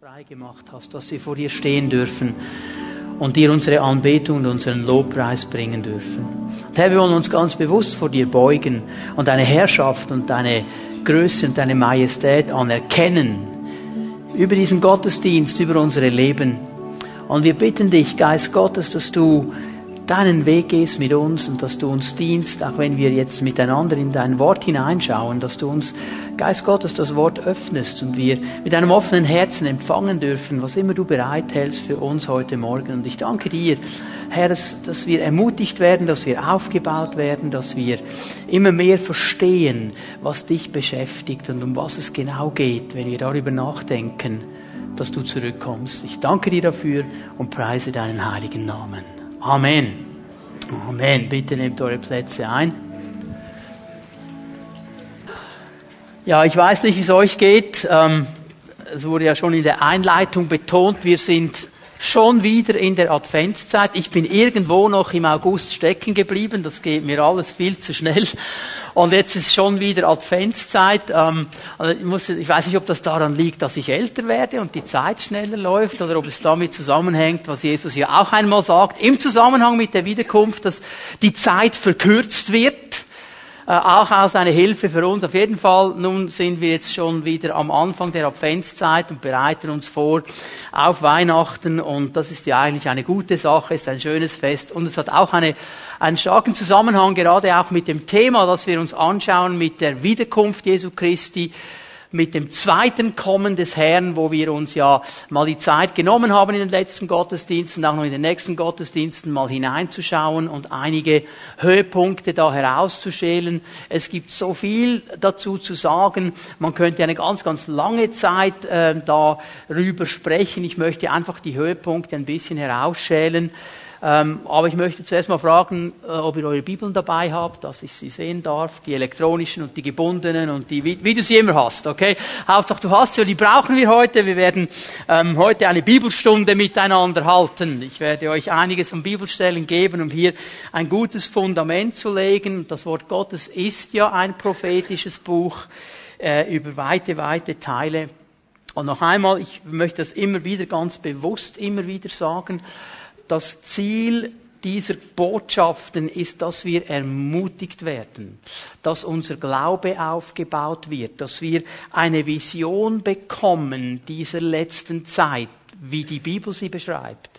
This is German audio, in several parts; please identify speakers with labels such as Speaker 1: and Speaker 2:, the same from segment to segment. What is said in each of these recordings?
Speaker 1: frei gemacht hast, dass wir vor dir stehen dürfen und dir unsere Anbetung und unseren Lobpreis bringen dürfen. Und Herr, wir wollen uns ganz bewusst vor dir beugen und deine Herrschaft und deine Größe und deine Majestät anerkennen über diesen Gottesdienst, über unsere Leben. Und wir bitten dich, Geist Gottes, dass du deinen Weg gehst mit uns und dass du uns dienst, auch wenn wir jetzt miteinander in dein Wort hineinschauen, dass du uns, Geist Gottes, das Wort öffnest und wir mit einem offenen Herzen empfangen dürfen, was immer du bereithältst für uns heute Morgen. Und ich danke dir, Herr, dass, dass wir ermutigt werden, dass wir aufgebaut werden, dass wir immer mehr verstehen, was dich beschäftigt und um was es genau geht, wenn wir darüber nachdenken, dass du zurückkommst. Ich danke dir dafür und preise deinen heiligen Namen. Amen. Amen. Bitte nehmt eure Plätze ein. Ja, ich weiß nicht, wie es euch geht. Ähm, es wurde ja schon in der Einleitung betont, wir sind schon wieder in der Adventszeit. Ich bin irgendwo noch im August stecken geblieben. Das geht mir alles viel zu schnell. Und jetzt ist schon wieder Adventszeit. Ähm, also ich, muss, ich weiß nicht, ob das daran liegt, dass ich älter werde und die Zeit schneller läuft oder ob es damit zusammenhängt, was Jesus ja auch einmal sagt, im Zusammenhang mit der Wiederkunft, dass die Zeit verkürzt wird auch als eine Hilfe für uns. Auf jeden Fall, nun sind wir jetzt schon wieder am Anfang der Adventszeit und bereiten uns vor auf Weihnachten. Und das ist ja eigentlich eine gute Sache, ist ein schönes Fest. Und es hat auch eine, einen starken Zusammenhang gerade auch mit dem Thema, das wir uns anschauen, mit der Wiederkunft Jesu Christi mit dem zweiten Kommen des Herrn, wo wir uns ja mal die Zeit genommen haben in den letzten Gottesdiensten, auch noch in den nächsten Gottesdiensten mal hineinzuschauen und einige Höhepunkte da herauszuschälen. Es gibt so viel dazu zu sagen. Man könnte eine ganz, ganz lange Zeit äh, darüber sprechen. Ich möchte einfach die Höhepunkte ein bisschen herausschälen. Ähm, aber ich möchte zuerst mal fragen, äh, ob ihr eure Bibeln dabei habt, dass ich sie sehen darf, die elektronischen und die gebundenen und die, wie, du sie immer hast, okay? Hauptsache du hast sie, und die brauchen wir heute. Wir werden ähm, heute eine Bibelstunde miteinander halten. Ich werde euch einiges an Bibelstellen geben, um hier ein gutes Fundament zu legen. Das Wort Gottes ist ja ein prophetisches Buch äh, über weite, weite Teile. Und noch einmal, ich möchte das immer wieder ganz bewusst immer wieder sagen, das Ziel dieser Botschaften ist, dass wir ermutigt werden, dass unser Glaube aufgebaut wird, dass wir eine Vision bekommen dieser letzten Zeit, wie die Bibel sie beschreibt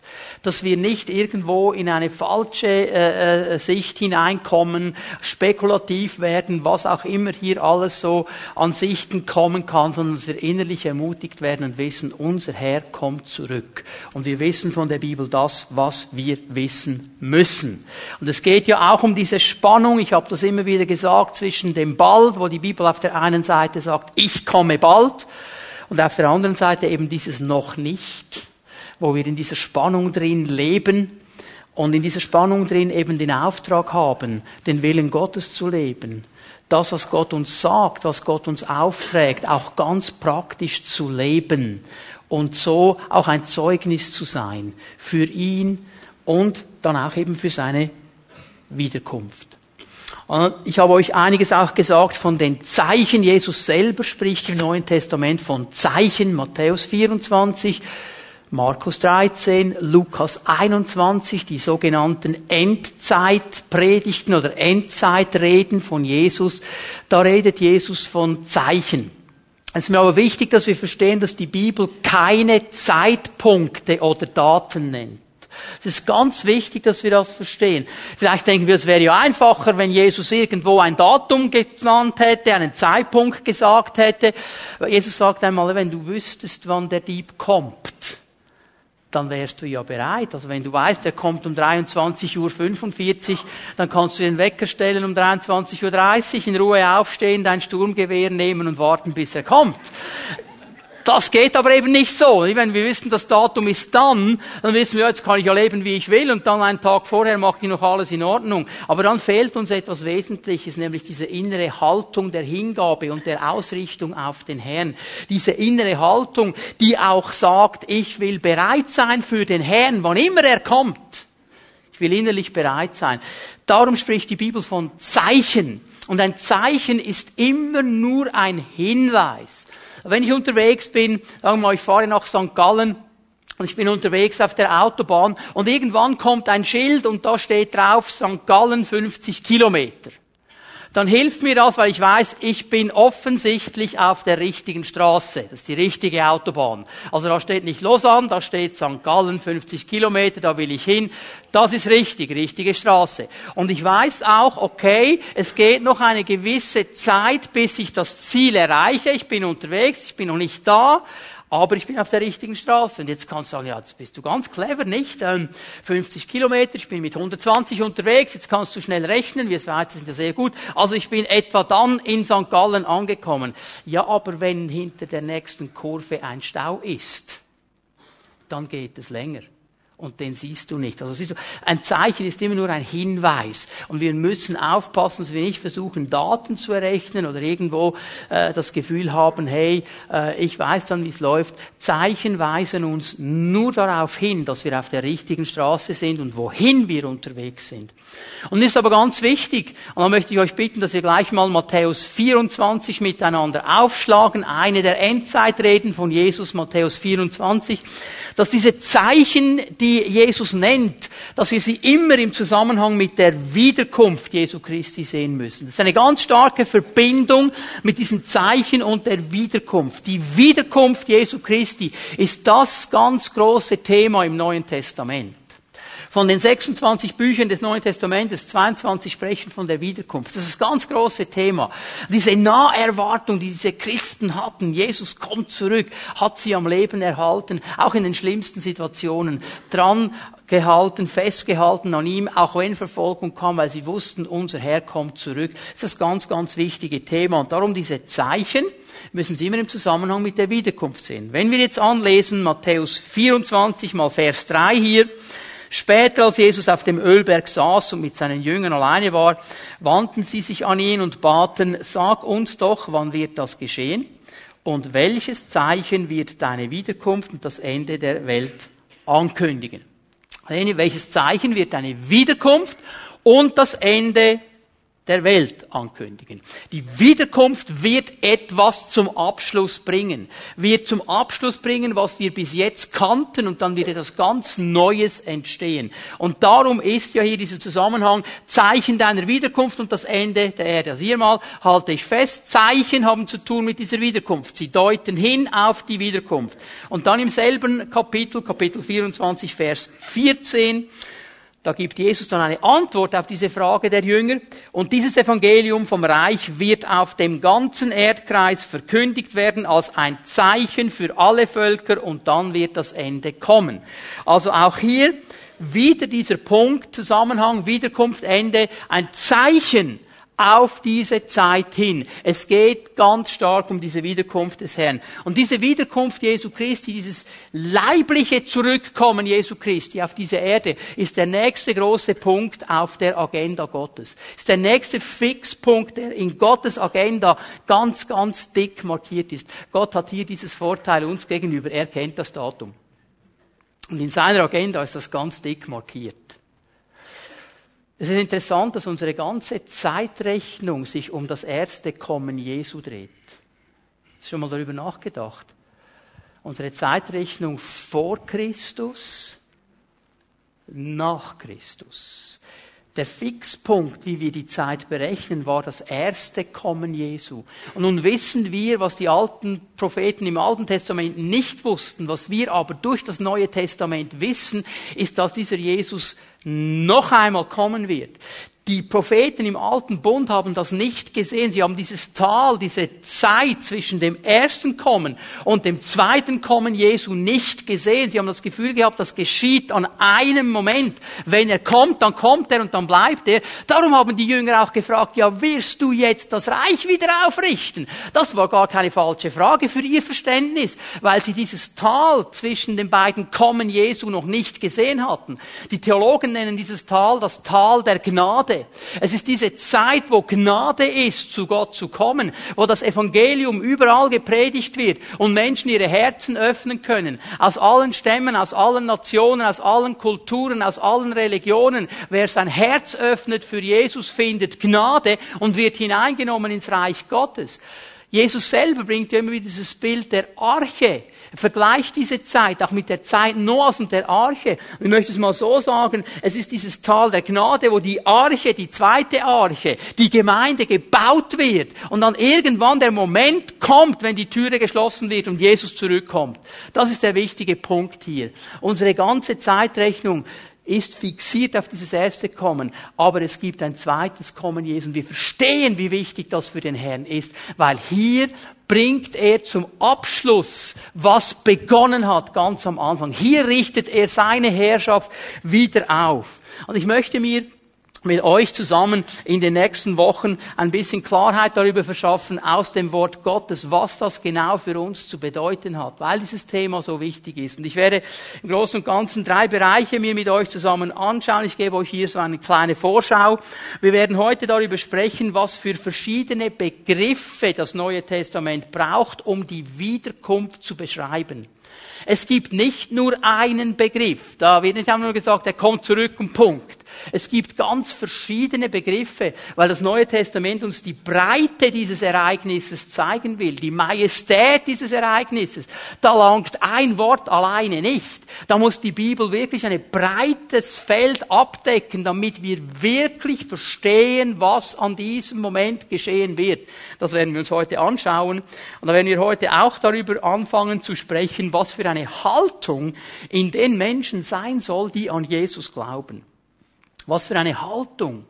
Speaker 1: dass wir nicht irgendwo in eine falsche äh, äh, Sicht hineinkommen, spekulativ werden, was auch immer hier alles so an Sichten kommen kann, sondern dass wir innerlich ermutigt werden und wissen, unser Herr kommt zurück. Und wir wissen von der Bibel das, was wir wissen müssen. Und es geht ja auch um diese Spannung, ich habe das immer wieder gesagt, zwischen dem bald, wo die Bibel auf der einen Seite sagt, ich komme bald, und auf der anderen Seite eben dieses noch nicht wo wir in dieser Spannung drin leben und in dieser Spannung drin eben den Auftrag haben, den Willen Gottes zu leben. Das, was Gott uns sagt, was Gott uns aufträgt, auch ganz praktisch zu leben und so auch ein Zeugnis zu sein für ihn und dann auch eben für seine Wiederkunft. Ich habe euch einiges auch gesagt von den Zeichen. Jesus selber spricht im Neuen Testament von Zeichen, Matthäus 24. Markus 13, Lukas 21, die sogenannten Endzeitpredigten oder Endzeitreden von Jesus. Da redet Jesus von Zeichen. Es ist mir aber wichtig, dass wir verstehen, dass die Bibel keine Zeitpunkte oder Daten nennt. Es ist ganz wichtig, dass wir das verstehen. Vielleicht denken wir, es wäre ja einfacher, wenn Jesus irgendwo ein Datum genannt hätte, einen Zeitpunkt gesagt hätte. Jesus sagt einmal, wenn du wüsstest, wann der Dieb kommt, dann wärst du ja bereit. Also wenn du weißt, er kommt um 23.45 Uhr, dann kannst du den Wecker stellen um 23.30 Uhr, in Ruhe aufstehen, dein Sturmgewehr nehmen und warten, bis er kommt. Das geht aber eben nicht so. Wenn wir wissen, das Datum ist dann, dann wissen wir, jetzt kann ich ja leben, wie ich will, und dann einen Tag vorher mache ich noch alles in Ordnung. Aber dann fehlt uns etwas Wesentliches, nämlich diese innere Haltung der Hingabe und der Ausrichtung auf den Herrn. Diese innere Haltung, die auch sagt, ich will bereit sein für den Herrn, wann immer er kommt. Ich will innerlich bereit sein. Darum spricht die Bibel von Zeichen. Und ein Zeichen ist immer nur ein Hinweis Wenn ich unterwegs bin, sagen wir mal, ich fahre nach St. Gallen, und ich bin unterwegs auf der Autobahn und irgendwann kommt ein Schild und da steht drauf St. Gallen 50 Kilometer dann hilft mir das, weil ich weiß, ich bin offensichtlich auf der richtigen Straße. Das ist die richtige Autobahn. Also da steht nicht Lausanne, da steht St. Gallen, 50 Kilometer, da will ich hin. Das ist richtig, richtige Straße. Und ich weiß auch, okay, es geht noch eine gewisse Zeit, bis ich das Ziel erreiche. Ich bin unterwegs, ich bin noch nicht da aber ich bin auf der richtigen Straße. Und jetzt kannst du sagen, ja, jetzt bist du ganz clever, nicht? Ähm, 50 Kilometer, ich bin mit 120 unterwegs, jetzt kannst du schnell rechnen, wir Schweizer sind ja sehr gut. Also ich bin etwa dann in St. Gallen angekommen. Ja, aber wenn hinter der nächsten Kurve ein Stau ist, dann geht es länger und den siehst du nicht. Also siehst du, ein Zeichen ist immer nur ein Hinweis. Und wir müssen aufpassen, dass wir nicht versuchen, Daten zu errechnen oder irgendwo äh, das Gefühl haben, hey, äh, ich weiß dann, wie es läuft. Zeichen weisen uns nur darauf hin, dass wir auf der richtigen Straße sind und wohin wir unterwegs sind. Und ist aber ganz wichtig, und da möchte ich euch bitten, dass wir gleich mal Matthäus 24 miteinander aufschlagen, eine der Endzeitreden von Jesus, Matthäus 24 dass diese Zeichen, die Jesus nennt, dass wir sie immer im Zusammenhang mit der Wiederkunft Jesu Christi sehen müssen. Das ist eine ganz starke Verbindung mit diesen Zeichen und der Wiederkunft. Die Wiederkunft Jesu Christi ist das ganz große Thema im Neuen Testament. Von den 26 Büchern des Neuen Testamentes, 22 sprechen von der Wiederkunft. Das ist das ganz große Thema. Diese Naherwartung, die diese Christen hatten, Jesus kommt zurück, hat sie am Leben erhalten, auch in den schlimmsten Situationen, dran gehalten, festgehalten an ihm, auch wenn Verfolgung kam, weil sie wussten, unser Herr kommt zurück. Das ist das ganz, ganz wichtige Thema. Und darum diese Zeichen müssen Sie immer im Zusammenhang mit der Wiederkunft sehen. Wenn wir jetzt anlesen, Matthäus 24 mal Vers 3 hier, Später, als Jesus auf dem Ölberg saß und mit seinen Jüngern alleine war, wandten sie sich an ihn und baten, sag uns doch, wann wird das geschehen? Und welches Zeichen wird deine Wiederkunft und das Ende der Welt ankündigen? Welches Zeichen wird deine Wiederkunft und das Ende der Welt ankündigen. Die Wiederkunft wird etwas zum Abschluss bringen. Wird zum Abschluss bringen, was wir bis jetzt kannten und dann wird etwas ganz Neues entstehen. Und darum ist ja hier dieser Zusammenhang Zeichen deiner Wiederkunft und das Ende der Erde. Also hier mal halte ich fest, Zeichen haben zu tun mit dieser Wiederkunft. Sie deuten hin auf die Wiederkunft. Und dann im selben Kapitel, Kapitel 24, Vers 14, da gibt Jesus dann eine Antwort auf diese Frage der Jünger. Und dieses Evangelium vom Reich wird auf dem ganzen Erdkreis verkündigt werden als ein Zeichen für alle Völker und dann wird das Ende kommen. Also auch hier wieder dieser Punkt, Zusammenhang, Wiederkunft, Ende, ein Zeichen auf diese Zeit hin. Es geht ganz stark um diese Wiederkunft des Herrn. Und diese Wiederkunft Jesu Christi, dieses leibliche Zurückkommen Jesu Christi auf diese Erde, ist der nächste große Punkt auf der Agenda Gottes. Ist der nächste Fixpunkt, der in Gottes Agenda ganz, ganz dick markiert ist. Gott hat hier dieses Vorteil uns gegenüber. Er kennt das Datum. Und in seiner Agenda ist das ganz dick markiert. Es ist interessant, dass unsere ganze Zeitrechnung sich um das erste Kommen Jesu dreht. Hast du schon mal darüber nachgedacht? Unsere Zeitrechnung vor Christus, nach Christus. Der Fixpunkt, wie wir die Zeit berechnen, war das erste Kommen Jesu. Und nun wissen wir, was die alten Propheten im Alten Testament nicht wussten, was wir aber durch das Neue Testament wissen, ist, dass dieser Jesus noch einmal kommen wird. Die Propheten im alten Bund haben das nicht gesehen. Sie haben dieses Tal, diese Zeit zwischen dem ersten Kommen und dem zweiten Kommen Jesu nicht gesehen. Sie haben das Gefühl gehabt, das geschieht an einem Moment. Wenn er kommt, dann kommt er und dann bleibt er. Darum haben die Jünger auch gefragt, ja, wirst du jetzt das Reich wieder aufrichten? Das war gar keine falsche Frage für ihr Verständnis, weil sie dieses Tal zwischen den beiden Kommen Jesu noch nicht gesehen hatten. Die Theologen nennen dieses Tal das Tal der Gnade. Es ist diese Zeit, wo Gnade ist, zu Gott zu kommen, wo das Evangelium überall gepredigt wird und Menschen ihre Herzen öffnen können. Aus allen Stämmen, aus allen Nationen, aus allen Kulturen, aus allen Religionen. Wer sein Herz öffnet für Jesus, findet Gnade und wird hineingenommen ins Reich Gottes. Jesus selber bringt ja immer wieder dieses Bild der Arche. Er vergleicht diese Zeit auch mit der Zeit Noahs und der Arche. Und ich möchte es mal so sagen, es ist dieses Tal der Gnade, wo die Arche, die zweite Arche, die Gemeinde gebaut wird und dann irgendwann der Moment kommt, wenn die Türe geschlossen wird und Jesus zurückkommt. Das ist der wichtige Punkt hier. Unsere ganze Zeitrechnung ist fixiert auf dieses erste Kommen. Aber es gibt ein zweites Kommen Jesu. Und wir verstehen, wie wichtig das für den Herrn ist, weil hier bringt er zum Abschluss, was begonnen hat ganz am Anfang. Hier richtet er seine Herrschaft wieder auf. Und ich möchte mir mit euch zusammen in den nächsten Wochen ein bisschen Klarheit darüber verschaffen aus dem Wort Gottes, was das genau für uns zu bedeuten hat, weil dieses Thema so wichtig ist. Und ich werde im Großen und Ganzen drei Bereiche mir mit euch zusammen anschauen. Ich gebe euch hier so eine kleine Vorschau. Wir werden heute darüber sprechen, was für verschiedene Begriffe das Neue Testament braucht, um die Wiederkunft zu beschreiben. Es gibt nicht nur einen Begriff. Da wird nicht einfach nur gesagt, er kommt zurück und Punkt. Es gibt ganz verschiedene Begriffe, weil das Neue Testament uns die Breite dieses Ereignisses zeigen will, die Majestät dieses Ereignisses. Da langt ein Wort alleine nicht. Da muss die Bibel wirklich ein breites Feld abdecken, damit wir wirklich verstehen, was an diesem Moment geschehen wird. Das werden wir uns heute anschauen. Und da werden wir heute auch darüber anfangen zu sprechen, was für eine Haltung in den Menschen sein soll, die an Jesus glauben. Was für eine Haltung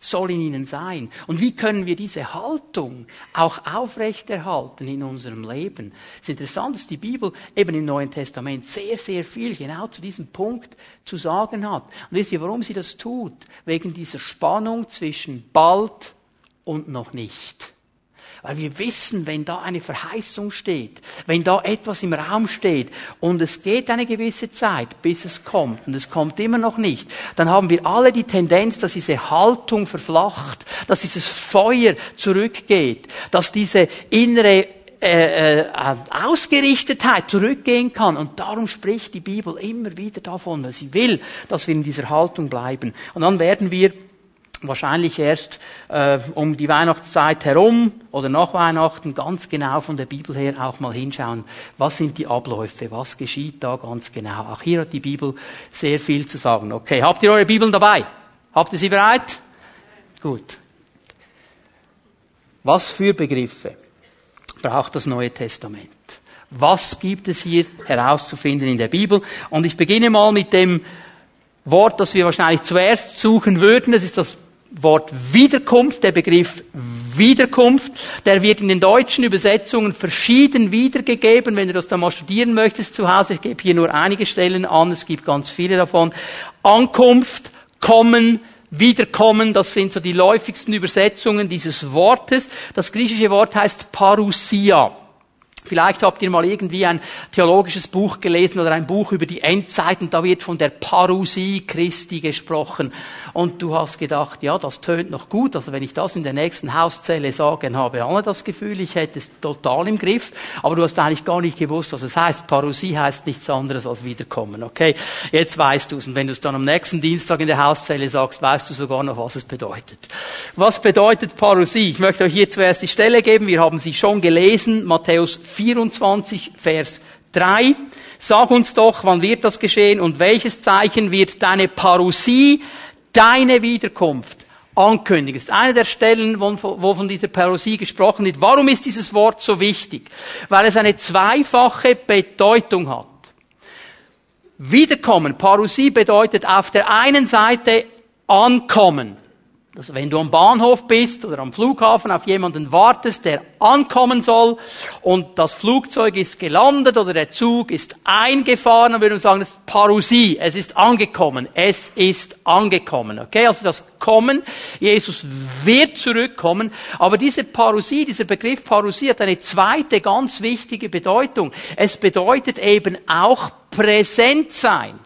Speaker 1: soll in ihnen sein? Und wie können wir diese Haltung auch aufrechterhalten in unserem Leben? Es ist interessant, dass die Bibel eben im Neuen Testament sehr, sehr viel genau zu diesem Punkt zu sagen hat. Und wisst ihr, warum sie das tut? Wegen dieser Spannung zwischen bald und noch nicht. Weil wir wissen, wenn da eine Verheißung steht, wenn da etwas im Raum steht und es geht eine gewisse Zeit, bis es kommt und es kommt immer noch nicht, dann haben wir alle die Tendenz, dass diese Haltung verflacht, dass dieses Feuer zurückgeht, dass diese innere äh, äh, Ausgerichtetheit zurückgehen kann. Und darum spricht die Bibel immer wieder davon, weil sie will, dass wir in dieser Haltung bleiben. Und dann werden wir wahrscheinlich erst äh, um die Weihnachtszeit herum oder nach Weihnachten ganz genau von der Bibel her auch mal hinschauen, was sind die Abläufe, was geschieht da ganz genau. Auch hier hat die Bibel sehr viel zu sagen. Okay, habt ihr eure Bibeln dabei? Habt ihr sie bereit? Gut. Was für Begriffe braucht das Neue Testament? Was gibt es hier herauszufinden in der Bibel? Und ich beginne mal mit dem Wort, das wir wahrscheinlich zuerst suchen würden. Das ist das Wort Wiederkunft, der Begriff Wiederkunft, der wird in den deutschen Übersetzungen verschieden wiedergegeben. Wenn du das dann mal studieren möchtest zu Hause, ich gebe hier nur einige Stellen an, es gibt ganz viele davon. Ankunft, Kommen, Wiederkommen, das sind so die läufigsten Übersetzungen dieses Wortes. Das griechische Wort heißt Parousia. Vielleicht habt ihr mal irgendwie ein theologisches Buch gelesen oder ein Buch über die Endzeit und da wird von der Parousie Christi gesprochen. Und du hast gedacht, ja, das tönt noch gut. Also wenn ich das in der nächsten Hauszelle sage, dann habe alle das Gefühl, ich hätte es total im Griff. Aber du hast eigentlich gar nicht gewusst, was es heißt. Parousie heißt nichts anderes als wiederkommen. Okay? Jetzt weißt du es. Und wenn du es dann am nächsten Dienstag in der Hauszelle sagst, weißt du sogar noch, was es bedeutet. Was bedeutet Parousie? Ich möchte euch hier zuerst die Stelle geben. Wir haben sie schon gelesen. Matthäus 24, Vers 3. Sag uns doch, wann wird das geschehen und welches Zeichen wird deine Parousie, deine Wiederkunft ankündigen. Das ist eine der Stellen, wo von dieser Parousie gesprochen wird. Warum ist dieses Wort so wichtig? Weil es eine zweifache Bedeutung hat. Wiederkommen, Parousie bedeutet auf der einen Seite ankommen. Also wenn du am Bahnhof bist oder am Flughafen auf jemanden wartest, der ankommen soll und das Flugzeug ist gelandet oder der Zug ist eingefahren, dann würde man sagen, das ist Parousie, es ist angekommen, es ist angekommen. Okay, also das Kommen, Jesus wird zurückkommen, aber diese Parousie, dieser Begriff Parousie hat eine zweite ganz wichtige Bedeutung. Es bedeutet eben auch präsent sein.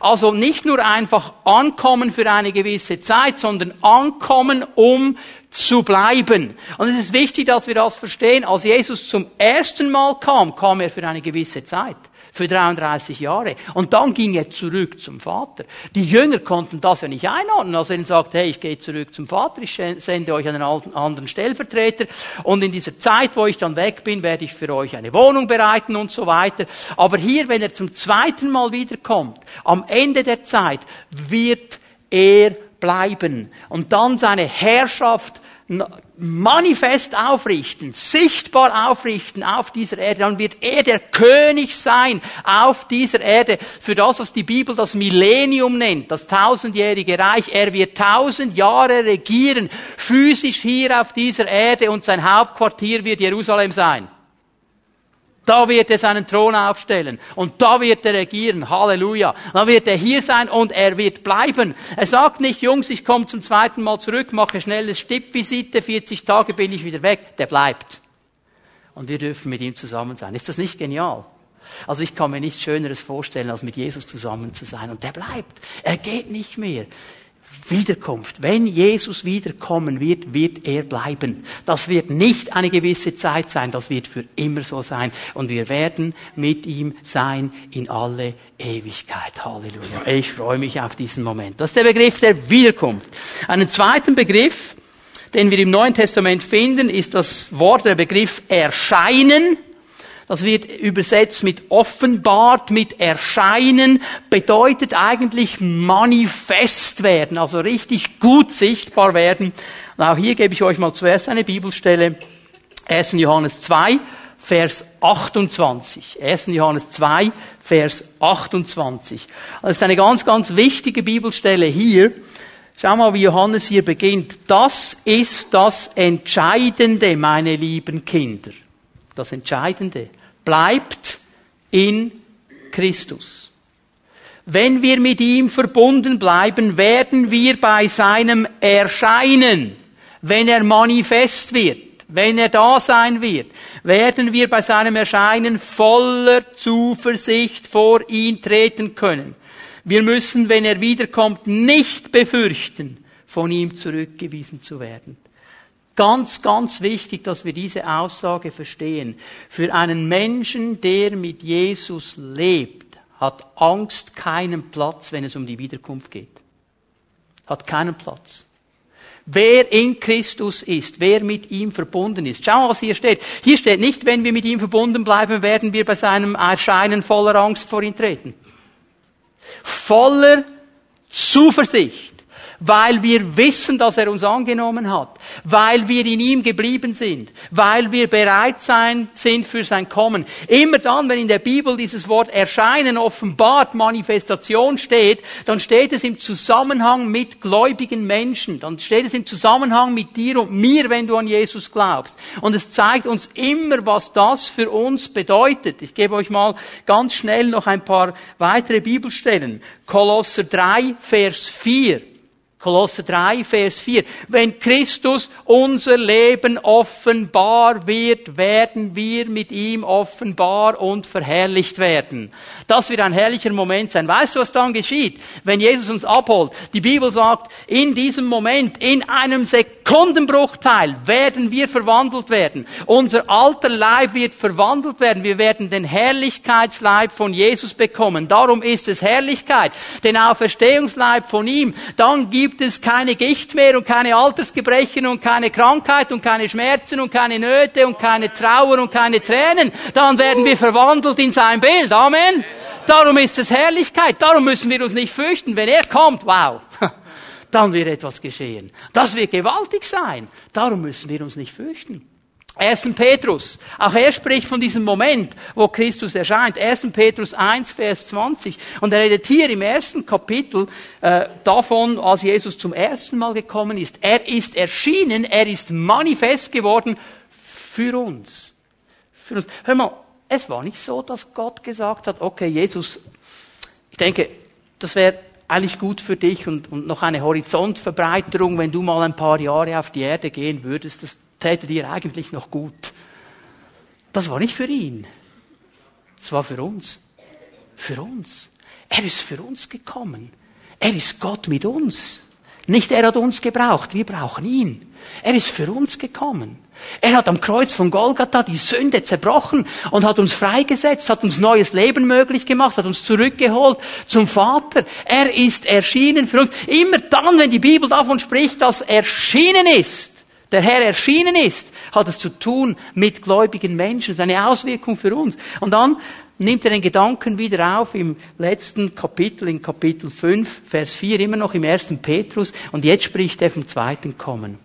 Speaker 1: Also nicht nur einfach ankommen für eine gewisse Zeit, sondern ankommen, um zu bleiben. Und es ist wichtig, dass wir das verstehen. Als Jesus zum ersten Mal kam, kam er für eine gewisse Zeit. Für 33 Jahre. Und dann ging er zurück zum Vater. Die Jünger konnten das ja nicht einordnen, als er sagt, hey, ich gehe zurück zum Vater, ich sende euch einen anderen Stellvertreter und in dieser Zeit, wo ich dann weg bin, werde ich für euch eine Wohnung bereiten und so weiter. Aber hier, wenn er zum zweiten Mal wiederkommt, am Ende der Zeit, wird er bleiben und dann seine Herrschaft manifest aufrichten, sichtbar aufrichten auf dieser Erde, dann wird er der König sein auf dieser Erde für das, was die Bibel das Millennium nennt, das tausendjährige Reich. Er wird tausend Jahre regieren, physisch hier auf dieser Erde und sein Hauptquartier wird Jerusalem sein. Da wird er seinen Thron aufstellen. Und da wird er regieren. Halleluja. Dann wird er hier sein und er wird bleiben. Er sagt nicht, Jungs, ich komme zum zweiten Mal zurück, mache schnelles Stippvisite, 40 Tage bin ich wieder weg. Der bleibt. Und wir dürfen mit ihm zusammen sein. Ist das nicht genial? Also ich kann mir nichts Schöneres vorstellen, als mit Jesus zusammen zu sein. Und der bleibt. Er geht nicht mehr. Wiederkunft. Wenn Jesus wiederkommen wird, wird er bleiben. Das wird nicht eine gewisse Zeit sein, das wird für immer so sein. Und wir werden mit ihm sein in alle Ewigkeit. Halleluja. Ich freue mich auf diesen Moment. Das ist der Begriff der Wiederkunft. Einen zweiten Begriff, den wir im Neuen Testament finden, ist das Wort, der Begriff Erscheinen. Das wird übersetzt mit offenbart, mit erscheinen, bedeutet eigentlich manifest werden, also richtig gut sichtbar werden. Und auch hier gebe ich euch mal zuerst eine Bibelstelle. 1. Johannes 2, Vers 28. 1. Johannes 2, Vers 28. Das ist eine ganz, ganz wichtige Bibelstelle hier. Schau mal, wie Johannes hier beginnt. Das ist das Entscheidende, meine lieben Kinder. Das Entscheidende bleibt in Christus. Wenn wir mit ihm verbunden bleiben, werden wir bei seinem Erscheinen, wenn er manifest wird, wenn er da sein wird, werden wir bei seinem Erscheinen voller Zuversicht vor ihn treten können. Wir müssen, wenn er wiederkommt, nicht befürchten, von ihm zurückgewiesen zu werden. Ganz, ganz wichtig, dass wir diese Aussage verstehen. Für einen Menschen, der mit Jesus lebt, hat Angst keinen Platz, wenn es um die Wiederkunft geht. Hat keinen Platz. Wer in Christus ist, wer mit ihm verbunden ist. Schau mal, was hier steht. Hier steht nicht, wenn wir mit ihm verbunden bleiben, werden wir bei seinem Erscheinen voller Angst vor ihn treten. Voller Zuversicht weil wir wissen, dass er uns angenommen hat, weil wir in ihm geblieben sind, weil wir bereit sein, sind für sein Kommen. Immer dann, wenn in der Bibel dieses Wort erscheinen, offenbart, Manifestation steht, dann steht es im Zusammenhang mit gläubigen Menschen, dann steht es im Zusammenhang mit dir und mir, wenn du an Jesus glaubst. Und es zeigt uns immer, was das für uns bedeutet. Ich gebe euch mal ganz schnell noch ein paar weitere Bibelstellen. Kolosser 3, Vers 4. Kolosser 3, Vers 4. Wenn Christus unser Leben offenbar wird, werden wir mit ihm offenbar und verherrlicht werden. Das wird ein herrlicher Moment sein. Weißt du, was dann geschieht, wenn Jesus uns abholt? Die Bibel sagt, in diesem Moment, in einem Sekundenbruchteil werden wir verwandelt werden. Unser alter Leib wird verwandelt werden. Wir werden den Herrlichkeitsleib von Jesus bekommen. Darum ist es Herrlichkeit. Den Auferstehungsleib von ihm. Dann gibt gibt es keine Gicht mehr und keine Altersgebrechen und keine Krankheit und keine Schmerzen und keine Nöte und keine Trauer und keine Tränen. Dann werden wir verwandelt in sein Bild. Amen. Darum ist es Herrlichkeit. Darum müssen wir uns nicht fürchten. Wenn er kommt, wow, dann wird etwas geschehen. Das wird gewaltig sein. Darum müssen wir uns nicht fürchten. 1. Petrus. Auch er spricht von diesem Moment, wo Christus erscheint. 1. Petrus 1, Vers 20. Und er redet hier im ersten Kapitel äh, davon, als Jesus zum ersten Mal gekommen ist. Er ist erschienen, er ist manifest geworden für uns. Für uns. Hör mal, es war nicht so, dass Gott gesagt hat, okay, Jesus, ich denke, das wäre eigentlich gut für dich und, und noch eine Horizontverbreiterung, wenn du mal ein paar Jahre auf die Erde gehen würdest. Das, täte dir eigentlich noch gut. Das war nicht für ihn. Es war für uns. Für uns. Er ist für uns gekommen. Er ist Gott mit uns. Nicht er hat uns gebraucht, wir brauchen ihn. Er ist für uns gekommen. Er hat am Kreuz von Golgatha die Sünde zerbrochen und hat uns freigesetzt, hat uns neues Leben möglich gemacht, hat uns zurückgeholt zum Vater. Er ist erschienen für uns. Immer dann, wenn die Bibel davon spricht, dass erschienen ist, der Herr erschienen ist, hat es zu tun mit gläubigen Menschen, seine Auswirkung für uns. Und dann nimmt er den Gedanken wieder auf im letzten Kapitel, in Kapitel 5, Vers 4, immer noch im ersten Petrus, und jetzt spricht er vom zweiten Kommen.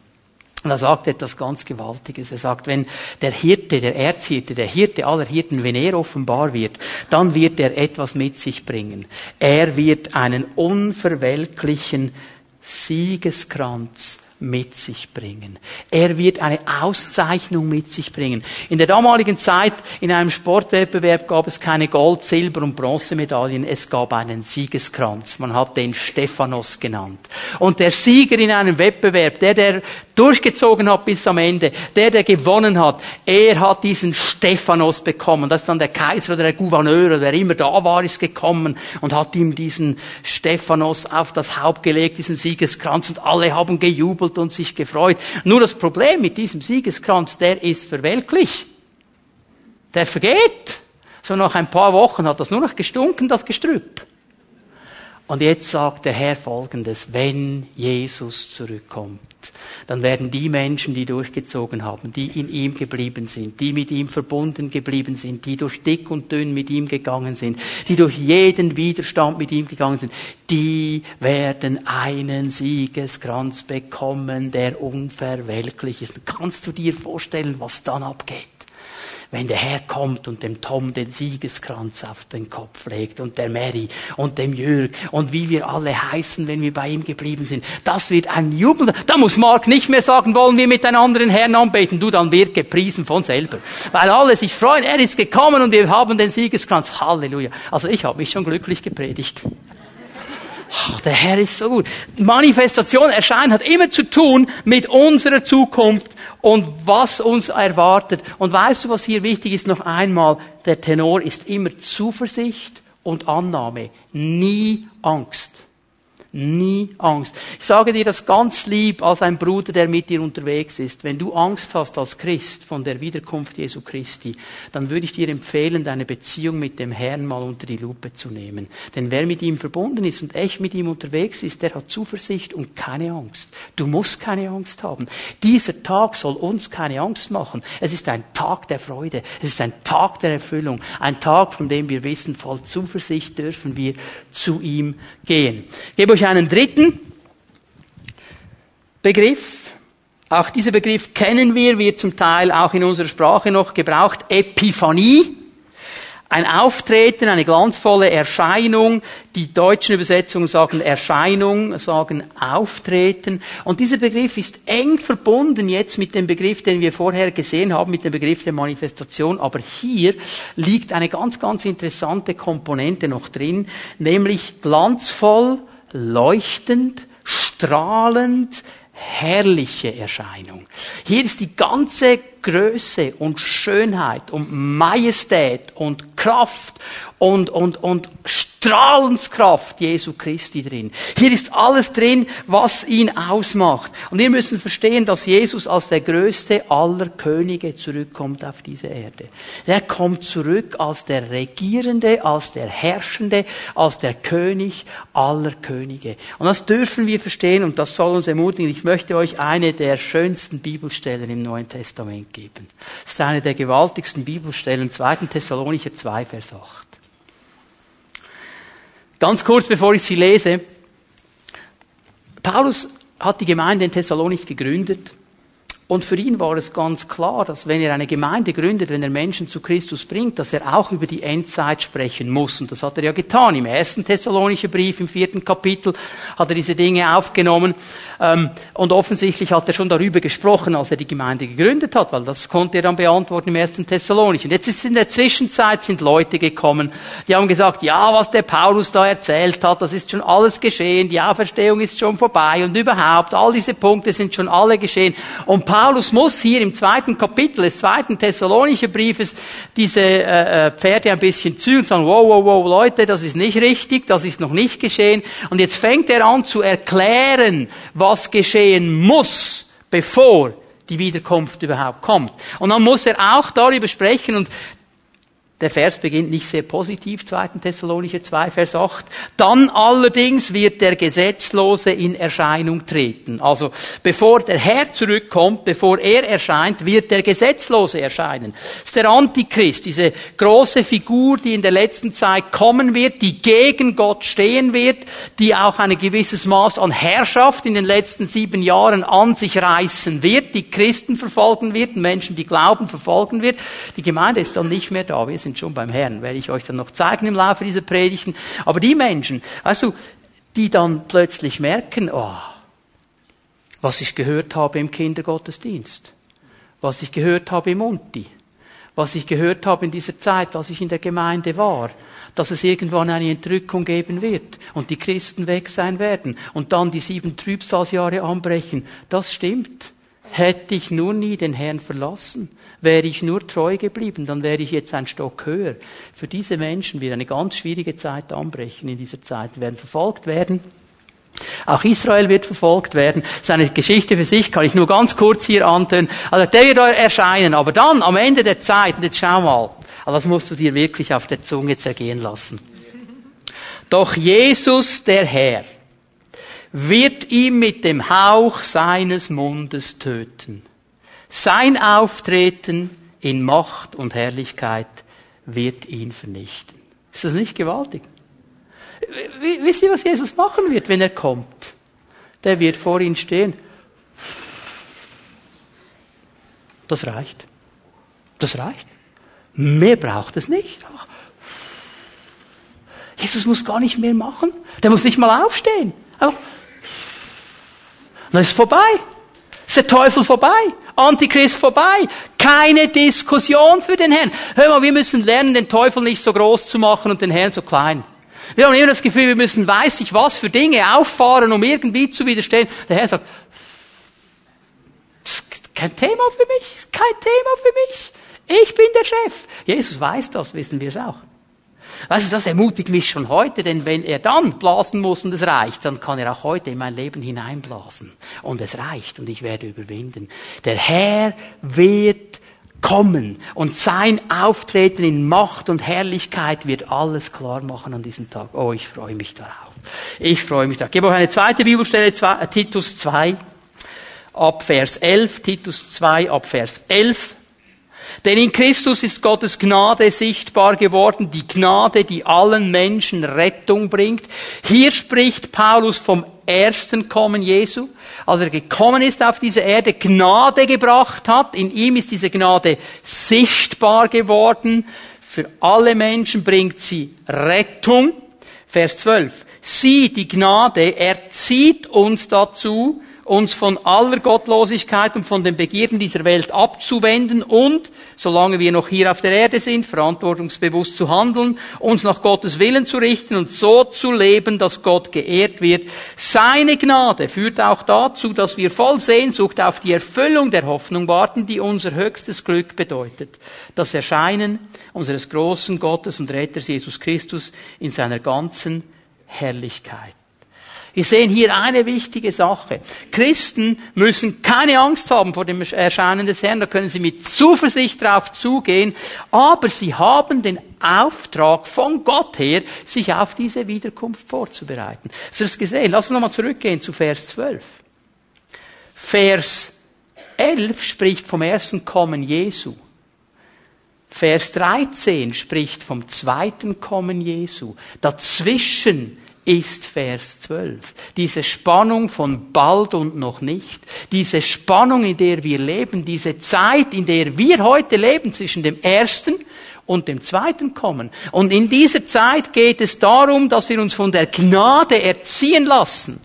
Speaker 1: Und er sagt etwas ganz Gewaltiges. Er sagt, wenn der Hirte, der Erzhirte, der Hirte aller Hirten, wenn er offenbar wird, dann wird er etwas mit sich bringen. Er wird einen unverwelklichen Siegeskranz mit sich bringen. Er wird eine Auszeichnung mit sich bringen. In der damaligen Zeit, in einem Sportwettbewerb gab es keine Gold-, Silber- und Bronzemedaillen, es gab einen Siegeskranz. Man hat den Stephanos genannt. Und der Sieger in einem Wettbewerb, der, der durchgezogen hat bis am Ende, der, der gewonnen hat, er hat diesen Stephanos bekommen. Das ist dann der Kaiser oder der Gouverneur oder wer immer da war, ist gekommen und hat ihm diesen Stephanos auf das Haupt gelegt, diesen Siegeskranz und alle haben gejubelt und sich gefreut. Nur das Problem mit diesem Siegeskranz, der ist verwelklich. Der vergeht. So nach ein paar Wochen hat das nur noch gestunken, das Gestrüpp. Und jetzt sagt der Herr Folgendes, wenn Jesus zurückkommt, dann werden die Menschen, die durchgezogen haben, die in ihm geblieben sind, die mit ihm verbunden geblieben sind, die durch dick und dünn mit ihm gegangen sind, die durch jeden Widerstand mit ihm gegangen sind, die werden einen Siegeskranz bekommen, der unverwelklich ist. Kannst du dir vorstellen, was dann abgeht? Wenn der Herr kommt und dem Tom den Siegeskranz auf den Kopf legt und der Mary und dem Jürg und wie wir alle heißen, wenn wir bei ihm geblieben sind. Das wird ein Jubel. Da muss Mark nicht mehr sagen, wollen wir mit einem anderen Herrn anbeten. Du, dann wird gepriesen von selber. Weil alle sich freuen, er ist gekommen und wir haben den Siegeskranz. Halleluja. Also ich habe mich schon glücklich gepredigt. Oh, der Herr ist so gut. Manifestation, Erscheinen hat immer zu tun mit unserer Zukunft und was uns erwartet. Und weißt du, was hier wichtig ist? Noch einmal, der Tenor ist immer Zuversicht und Annahme, nie Angst. Nie Angst. Ich sage dir das ganz lieb als ein Bruder, der mit dir unterwegs ist. Wenn du Angst hast als Christ von der Wiederkunft Jesu Christi, dann würde ich dir empfehlen, deine Beziehung mit dem Herrn mal unter die Lupe zu nehmen. Denn wer mit ihm verbunden ist und echt mit ihm unterwegs ist, der hat Zuversicht und keine Angst. Du musst keine Angst haben. Dieser Tag soll uns keine Angst machen. Es ist ein Tag der Freude. Es ist ein Tag der Erfüllung. Ein Tag, von dem wir wissen, voll Zuversicht dürfen wir zu ihm gehen. Ich gebe euch einen dritten Begriff. Auch dieser Begriff kennen wir, wird zum Teil auch in unserer Sprache noch gebraucht. Epiphanie. Ein Auftreten, eine glanzvolle Erscheinung. Die deutschen Übersetzungen sagen Erscheinung, sagen Auftreten. Und dieser Begriff ist eng verbunden jetzt mit dem Begriff, den wir vorher gesehen haben, mit dem Begriff der Manifestation. Aber hier liegt eine ganz, ganz interessante Komponente noch drin, nämlich glanzvoll, leuchtend, strahlend, herrliche Erscheinung. Hier ist die ganze Größe und Schönheit und Majestät und Kraft und, und, und Strahlenskraft Jesu Christi drin. Hier ist alles drin, was ihn ausmacht. Und wir müssen verstehen, dass Jesus als der größte aller Könige zurückkommt auf diese Erde. Er kommt zurück als der Regierende, als der Herrschende, als der König aller Könige. Und das dürfen wir verstehen und das soll uns ermutigen. Ich möchte euch eine der schönsten Bibelstellen im Neuen Testament geben. Das ist eine der gewaltigsten Bibelstellen, 2. Thessalonicher 2, Vers 8. Ganz kurz, bevor ich sie lese. Paulus hat die Gemeinde in Thessalonik gegründet. Und für ihn war es ganz klar, dass wenn er eine Gemeinde gründet, wenn er Menschen zu Christus bringt, dass er auch über die Endzeit sprechen muss. Und das hat er ja getan. Im ersten Thessalonischen Brief, im vierten Kapitel, hat er diese Dinge aufgenommen. Ähm, und offensichtlich hat er schon darüber gesprochen, als er die Gemeinde gegründet hat, weil das konnte er dann beantworten im ersten Thessalonischen. Jetzt ist in der Zwischenzeit sind Leute gekommen, die haben gesagt, ja, was der Paulus da erzählt hat, das ist schon alles geschehen, die Auferstehung ist schon vorbei und überhaupt, all diese Punkte sind schon alle geschehen. Und Paulus muss hier im zweiten Kapitel des zweiten Thessalonischen Briefes diese äh, äh Pferde ein bisschen zügeln und sagen, wow, wow, wow, Leute, das ist nicht richtig, das ist noch nicht geschehen. Und jetzt fängt er an zu erklären, was geschehen muss, bevor die Wiederkunft überhaupt kommt. Und dann muss er auch darüber sprechen und der Vers beginnt nicht sehr positiv, 2. Thessalonicher 2, Vers 8. Dann allerdings wird der Gesetzlose in Erscheinung treten. Also bevor der Herr zurückkommt, bevor er erscheint, wird der Gesetzlose erscheinen. Das ist der Antichrist, diese große Figur, die in der letzten Zeit kommen wird, die gegen Gott stehen wird, die auch ein gewisses Maß an Herrschaft in den letzten sieben Jahren an sich reißen wird, die Christen verfolgen wird, Menschen, die glauben, verfolgen wird. Die Gemeinde ist dann nicht mehr da. Sind schon beim Herrn, werde ich euch dann noch zeigen im Laufe dieser Predigten. Aber die Menschen, weißt du, die dann plötzlich merken, oh, was ich gehört habe im Kindergottesdienst, was ich gehört habe im Unti, was ich gehört habe in dieser Zeit, als ich in der Gemeinde war, dass es irgendwann eine Entrückung geben wird und die Christen weg sein werden und dann die sieben Trübsalsjahre anbrechen. Das stimmt. Hätte ich nur nie den Herrn verlassen, wäre ich nur treu geblieben, dann wäre ich jetzt ein Stock höher. Für diese Menschen wird eine ganz schwierige Zeit anbrechen in dieser Zeit. Sie werden verfolgt werden. Auch Israel wird verfolgt werden. Seine Geschichte für sich kann ich nur ganz kurz hier antönen. Also der wird erscheinen. Aber dann, am Ende der Zeit, jetzt schau mal, also das musst du dir wirklich auf der Zunge zergehen lassen. Doch Jesus, der Herr, wird ihn mit dem Hauch seines Mundes töten. Sein Auftreten in Macht und Herrlichkeit wird ihn vernichten. Ist das nicht gewaltig? Wisst ihr, was Jesus machen wird, wenn er kommt? Der wird vor ihm stehen. Das reicht. Das reicht. Mehr braucht es nicht. Jesus muss gar nicht mehr machen. Der muss nicht mal aufstehen. Einfach dann ist es vorbei. Ist der Teufel vorbei. Antichrist vorbei. Keine Diskussion für den Herrn. Hör mal, wir müssen lernen, den Teufel nicht so groß zu machen und den Herrn so klein. Wir haben immer das Gefühl, wir müssen weiß ich was für Dinge auffahren, um irgendwie zu widerstehen. Der Herr sagt, kein Thema für mich, kein Thema für mich. Ich bin der Chef. Jesus weiß das, wissen wir es auch. Weißt du, das ermutigt mich schon heute, denn wenn er dann blasen muss und es reicht, dann kann er auch heute in mein Leben hineinblasen. Und es reicht und ich werde überwinden. Der Herr wird kommen und sein Auftreten in Macht und Herrlichkeit wird alles klar machen an diesem Tag. Oh, ich freue mich darauf. Ich freue mich darauf. Ich gebe euch eine zweite Bibelstelle, Titus 2, ab Vers 11, Titus 2, ab Vers 11. Denn in Christus ist Gottes Gnade sichtbar geworden, die Gnade, die allen Menschen Rettung bringt. Hier spricht Paulus vom ersten Kommen Jesu, als er gekommen ist auf diese Erde, Gnade gebracht hat. In ihm ist diese Gnade sichtbar geworden. Für alle Menschen bringt sie Rettung. Vers 12. Sie, die Gnade, erzieht uns dazu, uns von aller Gottlosigkeit und von den Begierden dieser Welt abzuwenden und, solange wir noch hier auf der Erde sind, verantwortungsbewusst zu handeln, uns nach Gottes Willen zu richten und so zu leben, dass Gott geehrt wird. Seine Gnade führt auch dazu, dass wir voll Sehnsucht auf die Erfüllung der Hoffnung warten, die unser höchstes Glück bedeutet. Das Erscheinen unseres großen Gottes und Retters Jesus Christus in seiner ganzen Herrlichkeit. Wir sehen hier eine wichtige Sache. Christen müssen keine Angst haben vor dem Erscheinen des Herrn, da können sie mit Zuversicht drauf zugehen, aber sie haben den Auftrag von Gott her, sich auf diese Wiederkunft vorzubereiten. Hast du das gesehen? Lass uns nochmal zurückgehen zu Vers 12. Vers 11 spricht vom ersten Kommen Jesu. Vers 13 spricht vom zweiten Kommen Jesu. Dazwischen ist Vers 12. Diese Spannung von bald und noch nicht. Diese Spannung, in der wir leben. Diese Zeit, in der wir heute leben zwischen dem ersten und dem zweiten kommen. Und in dieser Zeit geht es darum, dass wir uns von der Gnade erziehen lassen,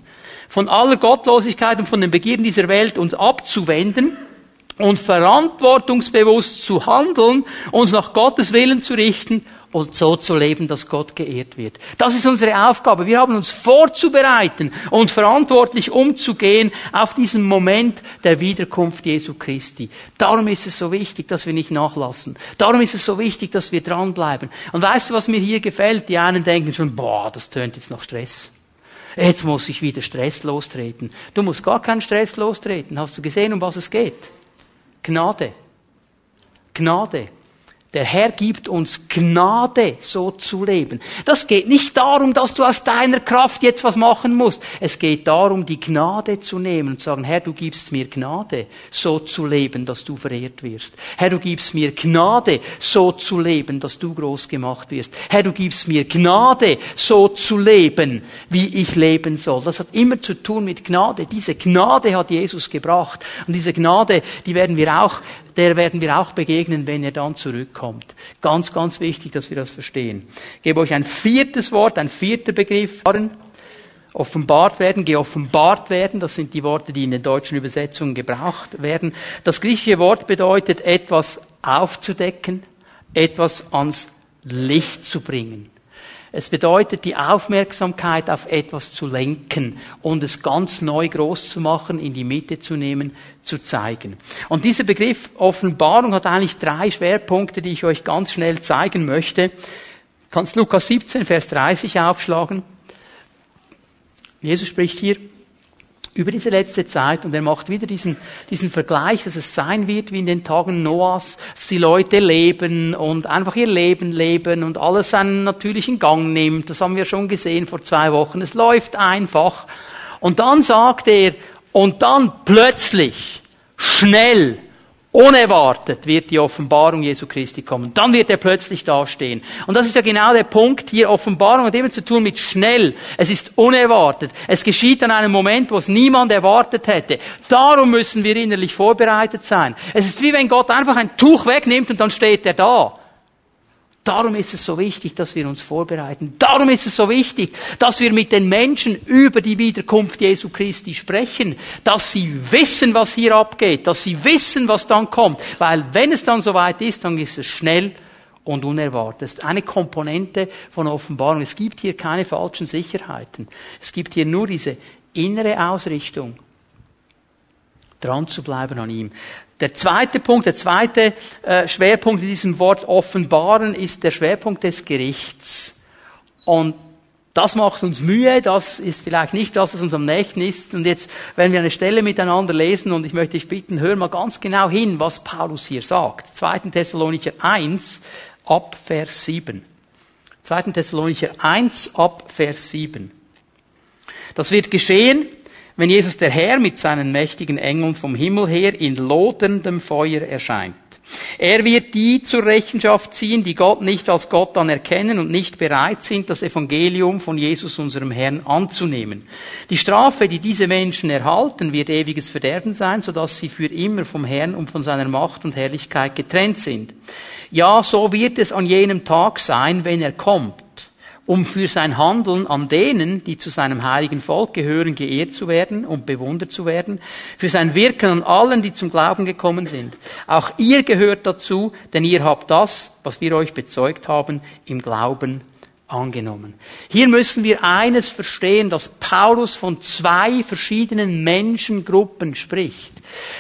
Speaker 1: von aller Gottlosigkeit und von den Begierden dieser Welt uns abzuwenden und verantwortungsbewusst zu handeln, uns nach Gottes Willen zu richten und so zu leben, dass Gott geehrt wird. Das ist unsere Aufgabe. Wir haben uns vorzubereiten und verantwortlich umzugehen auf diesen Moment der Wiederkunft Jesu Christi. Darum ist es so wichtig, dass wir nicht nachlassen. Darum ist es so wichtig, dass wir dranbleiben. Und weißt du, was mir hier gefällt? Die einen denken schon, boah, das tönt jetzt nach Stress. Jetzt muss ich wieder Stress lostreten. Du musst gar keinen Stress lostreten. Hast du gesehen, um was es geht? Gnade. Gnade. Der Herr gibt uns Gnade, so zu leben. Das geht nicht darum, dass du aus deiner Kraft jetzt was machen musst. Es geht darum, die Gnade zu nehmen und zu sagen, Herr, du gibst mir Gnade, so zu leben, dass du verehrt wirst. Herr, du gibst mir Gnade, so zu leben, dass du groß gemacht wirst. Herr, du gibst mir Gnade, so zu leben, wie ich leben soll. Das hat immer zu tun mit Gnade. Diese Gnade hat Jesus gebracht. Und diese Gnade, die werden wir auch der werden wir auch begegnen, wenn er dann zurückkommt. Ganz, ganz wichtig, dass wir das verstehen. Ich gebe euch ein viertes Wort, ein vierter Begriff. Offenbart werden, geoffenbart werden, das sind die Worte, die in den deutschen Übersetzungen gebraucht werden. Das griechische Wort bedeutet etwas aufzudecken, etwas ans Licht zu bringen. Es bedeutet, die Aufmerksamkeit auf etwas zu lenken und es ganz neu groß zu machen, in die Mitte zu nehmen, zu zeigen. Und dieser Begriff Offenbarung hat eigentlich drei Schwerpunkte, die ich euch ganz schnell zeigen möchte. Kannst Lukas 17, Vers 30 aufschlagen. Jesus spricht hier über diese letzte Zeit und er macht wieder diesen, diesen Vergleich, dass es sein wird wie in den Tagen Noahs, dass die Leute leben und einfach ihr Leben leben und alles seinen natürlichen Gang nimmt. Das haben wir schon gesehen vor zwei Wochen. Es läuft einfach. Und dann sagt er, und dann plötzlich, schnell, Unerwartet wird die Offenbarung Jesu Christi kommen. Dann wird er plötzlich dastehen. Und das ist ja genau der Punkt hier. Offenbarung hat immer zu tun mit schnell. Es ist unerwartet. Es geschieht an einem Moment, wo es niemand erwartet hätte. Darum müssen wir innerlich vorbereitet sein. Es ist wie wenn Gott einfach ein Tuch wegnimmt und dann steht er da. Darum ist es so wichtig, dass wir uns vorbereiten. Darum ist es so wichtig, dass wir mit den Menschen über die Wiederkunft Jesu Christi sprechen, dass sie wissen, was hier abgeht, dass sie wissen, was dann kommt. Weil wenn es dann soweit ist, dann ist es schnell und unerwartet. Eine Komponente von Offenbarung. Es gibt hier keine falschen Sicherheiten. Es gibt hier nur diese innere Ausrichtung, dran zu bleiben an ihm. Der zweite Punkt, der zweite äh, Schwerpunkt in diesem Wort offenbaren ist der Schwerpunkt des Gerichts. Und das macht uns Mühe, das ist vielleicht nicht das, was uns am nächsten ist. Und jetzt werden wir eine Stelle miteinander lesen und ich möchte dich bitten, hör mal ganz genau hin, was Paulus hier sagt. 2. Thessalonicher 1 ab Vers 7. 2. Thessalonicher 1 ab Vers 7. Das wird geschehen, wenn Jesus der Herr mit seinen mächtigen Engeln vom Himmel her in loderndem Feuer erscheint. Er wird die zur Rechenschaft ziehen, die Gott nicht als Gott anerkennen und nicht bereit sind, das Evangelium von Jesus unserem Herrn anzunehmen. Die Strafe, die diese Menschen erhalten, wird ewiges Verderben sein, sodass sie für immer vom Herrn und von seiner Macht und Herrlichkeit getrennt sind. Ja, so wird es an jenem Tag sein, wenn er kommt um für sein Handeln an denen, die zu seinem heiligen Volk gehören, geehrt zu werden und bewundert zu werden, für sein Wirken an allen, die zum Glauben gekommen sind. Auch ihr gehört dazu, denn ihr habt das, was wir euch bezeugt haben, im Glauben angenommen. Hier müssen wir eines verstehen, dass Paulus von zwei verschiedenen Menschengruppen spricht.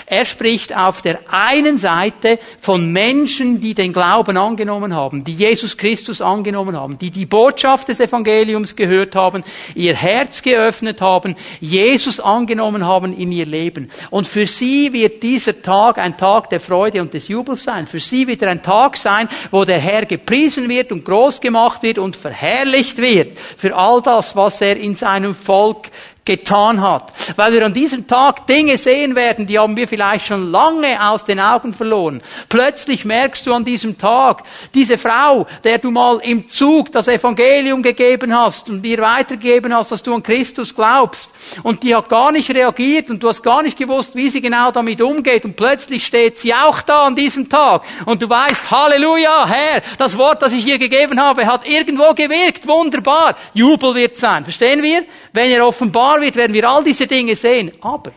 Speaker 1: Er spricht auf der einen Seite von Menschen, die den Glauben angenommen haben, die Jesus Christus angenommen haben, die die Botschaft des Evangeliums gehört haben, ihr Herz geöffnet haben, Jesus angenommen haben in ihr Leben. Und für sie wird dieser Tag ein Tag der Freude und des Jubels sein. Für sie wird er ein Tag sein, wo der Herr gepriesen wird und groß gemacht wird und verherrlicht wird für all das, was er in seinem Volk getan hat. Weil wir an diesem Tag Dinge sehen werden, die haben wir vielleicht schon lange aus den Augen verloren. Plötzlich merkst du an diesem Tag, diese Frau, der du mal im Zug das Evangelium gegeben hast und ihr weitergegeben hast, dass du an Christus glaubst, und die hat gar nicht reagiert und du hast gar nicht gewusst, wie sie genau damit umgeht, und plötzlich steht sie auch da an diesem Tag, und du weißt, Halleluja, Herr, das Wort, das ich ihr gegeben habe, hat irgendwo gewirkt, wunderbar, Jubel wird sein. Verstehen wir? Wenn er offenbar wird, werden wir all diese Dinge sehen. Aber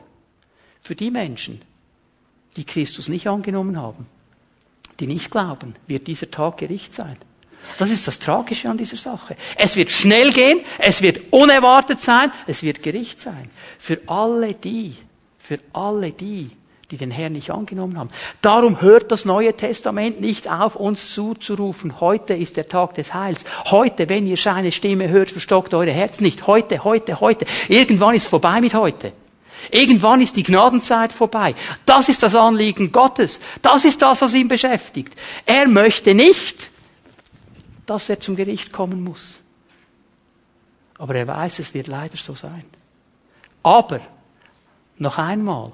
Speaker 1: für die Menschen, die Christus nicht angenommen haben, die nicht glauben, wird dieser Tag Gericht sein. Das ist das Tragische an dieser Sache. Es wird schnell gehen, es wird unerwartet sein, es wird Gericht sein. Für alle die, für alle die, die den Herrn nicht angenommen haben. Darum hört das Neue Testament nicht auf, uns zuzurufen, heute ist der Tag des Heils. Heute, wenn ihr seine Stimme hört, verstockt eure Herzen nicht. Heute, heute, heute. Irgendwann ist vorbei mit heute. Irgendwann ist die Gnadenzeit vorbei. Das ist das Anliegen Gottes. Das ist das, was ihn beschäftigt. Er möchte nicht, dass er zum Gericht kommen muss. Aber er weiß, es wird leider so sein. Aber, noch einmal,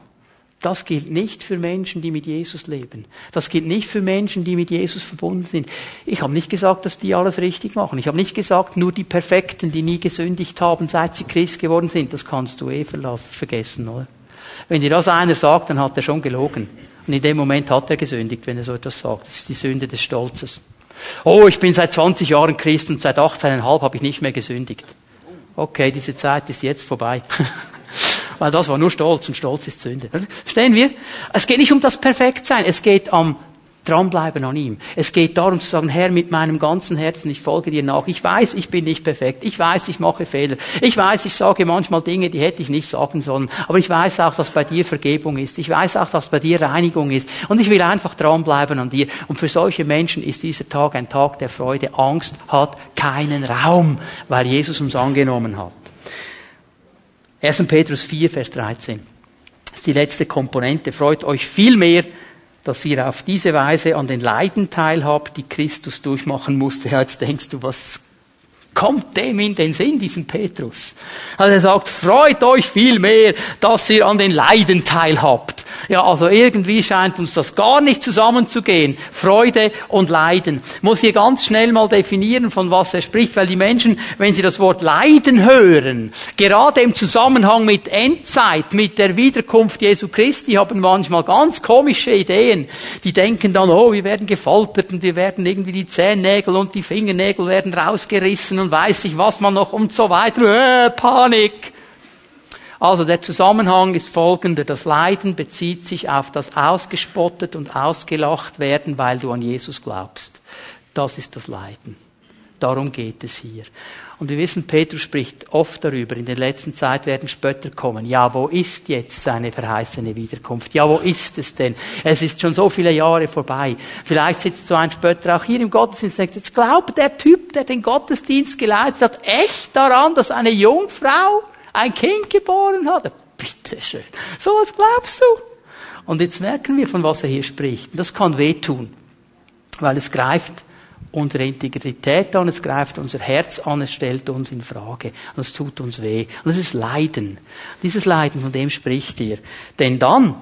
Speaker 1: das gilt nicht für Menschen, die mit Jesus leben. Das gilt nicht für Menschen, die mit Jesus verbunden sind. Ich habe nicht gesagt, dass die alles richtig machen. Ich habe nicht gesagt, nur die Perfekten, die nie gesündigt haben, seit sie Christ geworden sind. Das kannst du eh vergessen, oder? Wenn dir das einer sagt, dann hat er schon gelogen. Und in dem Moment hat er gesündigt, wenn er so etwas sagt. Das ist die Sünde des Stolzes. Oh, ich bin seit 20 Jahren Christ und seit 18,5 habe ich nicht mehr gesündigt. Okay, diese Zeit ist jetzt vorbei. weil das war nur Stolz und Stolz ist Sünde. Verstehen wir? Es geht nicht um das Perfektsein, es geht am dranbleiben an ihm. Es geht darum zu sagen, Herr, mit meinem ganzen Herzen, ich folge dir nach. Ich weiß, ich bin nicht perfekt. Ich weiß, ich mache Fehler. Ich weiß, ich sage manchmal Dinge, die hätte ich nicht sagen sollen. Aber ich weiß auch, dass bei dir Vergebung ist. Ich weiß auch, dass bei dir Reinigung ist. Und ich will einfach dranbleiben an dir. Und für solche Menschen ist dieser Tag ein Tag der Freude. Angst hat keinen Raum, weil Jesus uns angenommen hat. 1. Petrus 4, Vers 13. Das ist die letzte Komponente. Freut euch viel mehr, dass ihr auf diese Weise an den Leiden teilhabt, die Christus durchmachen musste. Ja, jetzt denkst du, was kommt dem in den Sinn, diesen Petrus? Also er sagt, freut euch viel mehr, dass ihr an den Leiden teilhabt. Ja, also irgendwie scheint uns das gar nicht zusammenzugehen. Freude und Leiden. Ich muss hier ganz schnell mal definieren, von was er spricht, weil die Menschen, wenn sie das Wort Leiden hören, gerade im Zusammenhang mit Endzeit, mit der Wiederkunft Jesu Christi, haben manchmal ganz komische Ideen. Die denken dann, oh, wir werden gefoltert und wir werden irgendwie die Zehennägel und die Fingernägel werden rausgerissen und weiß ich was man noch und so weiter. Äh, Panik. Also der Zusammenhang ist folgender. Das Leiden bezieht sich auf das ausgespottet und ausgelacht werden, weil du an Jesus glaubst. Das ist das Leiden. Darum geht es hier. Und wir wissen, Petrus spricht oft darüber. In der letzten Zeit werden Spötter kommen. Ja, wo ist jetzt seine verheißene Wiederkunft? Ja, wo ist es denn? Es ist schon so viele Jahre vorbei. Vielleicht sitzt so ein Spötter auch hier im Gottesdienst und sagt, jetzt glaubt der Typ, der den Gottesdienst geleitet hat, echt daran, dass eine Jungfrau ein Kind geboren hat. Bitte schön. So was glaubst du? Und jetzt merken wir, von was er hier spricht. Das kann wehtun, weil es greift unsere Integrität an, es greift unser Herz an, es stellt uns in Frage und es tut uns weh. Und es ist Leiden. Dieses Leiden, von dem spricht ihr. Denn dann,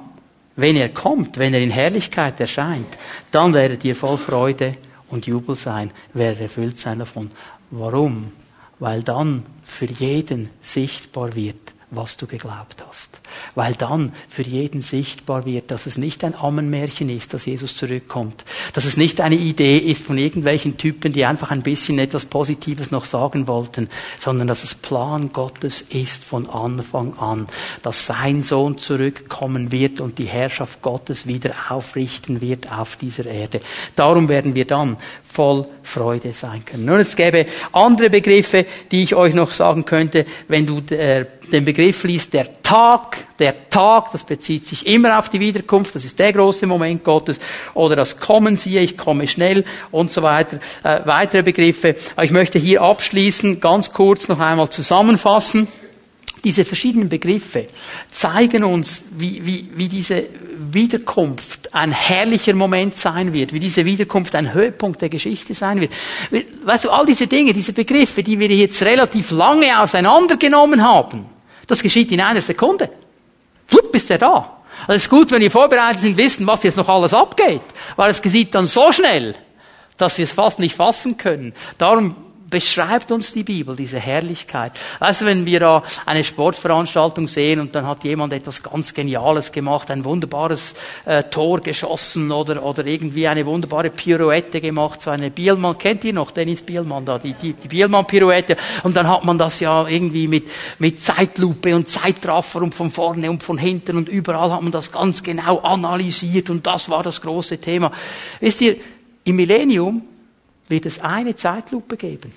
Speaker 1: wenn er kommt, wenn er in Herrlichkeit erscheint, dann werdet ihr voll Freude und Jubel sein, werdet erfüllt sein davon. Warum? Weil dann für jeden sichtbar wird, was du geglaubt hast. Weil dann für jeden sichtbar wird, dass es nicht ein Ammenmärchen ist, dass Jesus zurückkommt. Dass es nicht eine Idee ist von irgendwelchen Typen, die einfach ein bisschen etwas Positives noch sagen wollten, sondern dass es Plan Gottes ist von Anfang an, dass sein Sohn zurückkommen wird und die Herrschaft Gottes wieder aufrichten wird auf dieser Erde. Darum werden wir dann voll Freude sein können. Nun, es gäbe andere Begriffe, die ich euch noch sagen könnte, wenn du der den Begriff liest, der Tag, der Tag, das bezieht sich immer auf die Wiederkunft, das ist der große Moment Gottes, oder das Kommen siehe, ich komme schnell und so weiter, äh, weitere Begriffe. Ich möchte hier abschließen, ganz kurz noch einmal zusammenfassen. Diese verschiedenen Begriffe zeigen uns, wie, wie, wie diese Wiederkunft ein herrlicher Moment sein wird, wie diese Wiederkunft ein Höhepunkt der Geschichte sein wird. Weißt du, all diese Dinge, diese Begriffe, die wir jetzt relativ lange auseinandergenommen haben, das geschieht in einer Sekunde. Flupp ist er da. Also es ist gut, wenn wir vorbereitet sind, wissen, was jetzt noch alles abgeht. Weil es geschieht dann so schnell, dass wir es fast nicht fassen können. Darum beschreibt uns die Bibel, diese Herrlichkeit. Also wenn wir da eine Sportveranstaltung sehen und dann hat jemand etwas ganz Geniales gemacht, ein wunderbares äh, Tor geschossen oder, oder irgendwie eine wunderbare Pirouette gemacht, so eine Bielmann, kennt ihr noch Dennis Bielmann da, die, die, die Bielmann-Pirouette und dann hat man das ja irgendwie mit, mit Zeitlupe und Zeitraffer und von vorne und von hinten und überall hat man das ganz genau analysiert und das war das große Thema. Wisst ihr, im Millennium wird es eine Zeitlupe geben.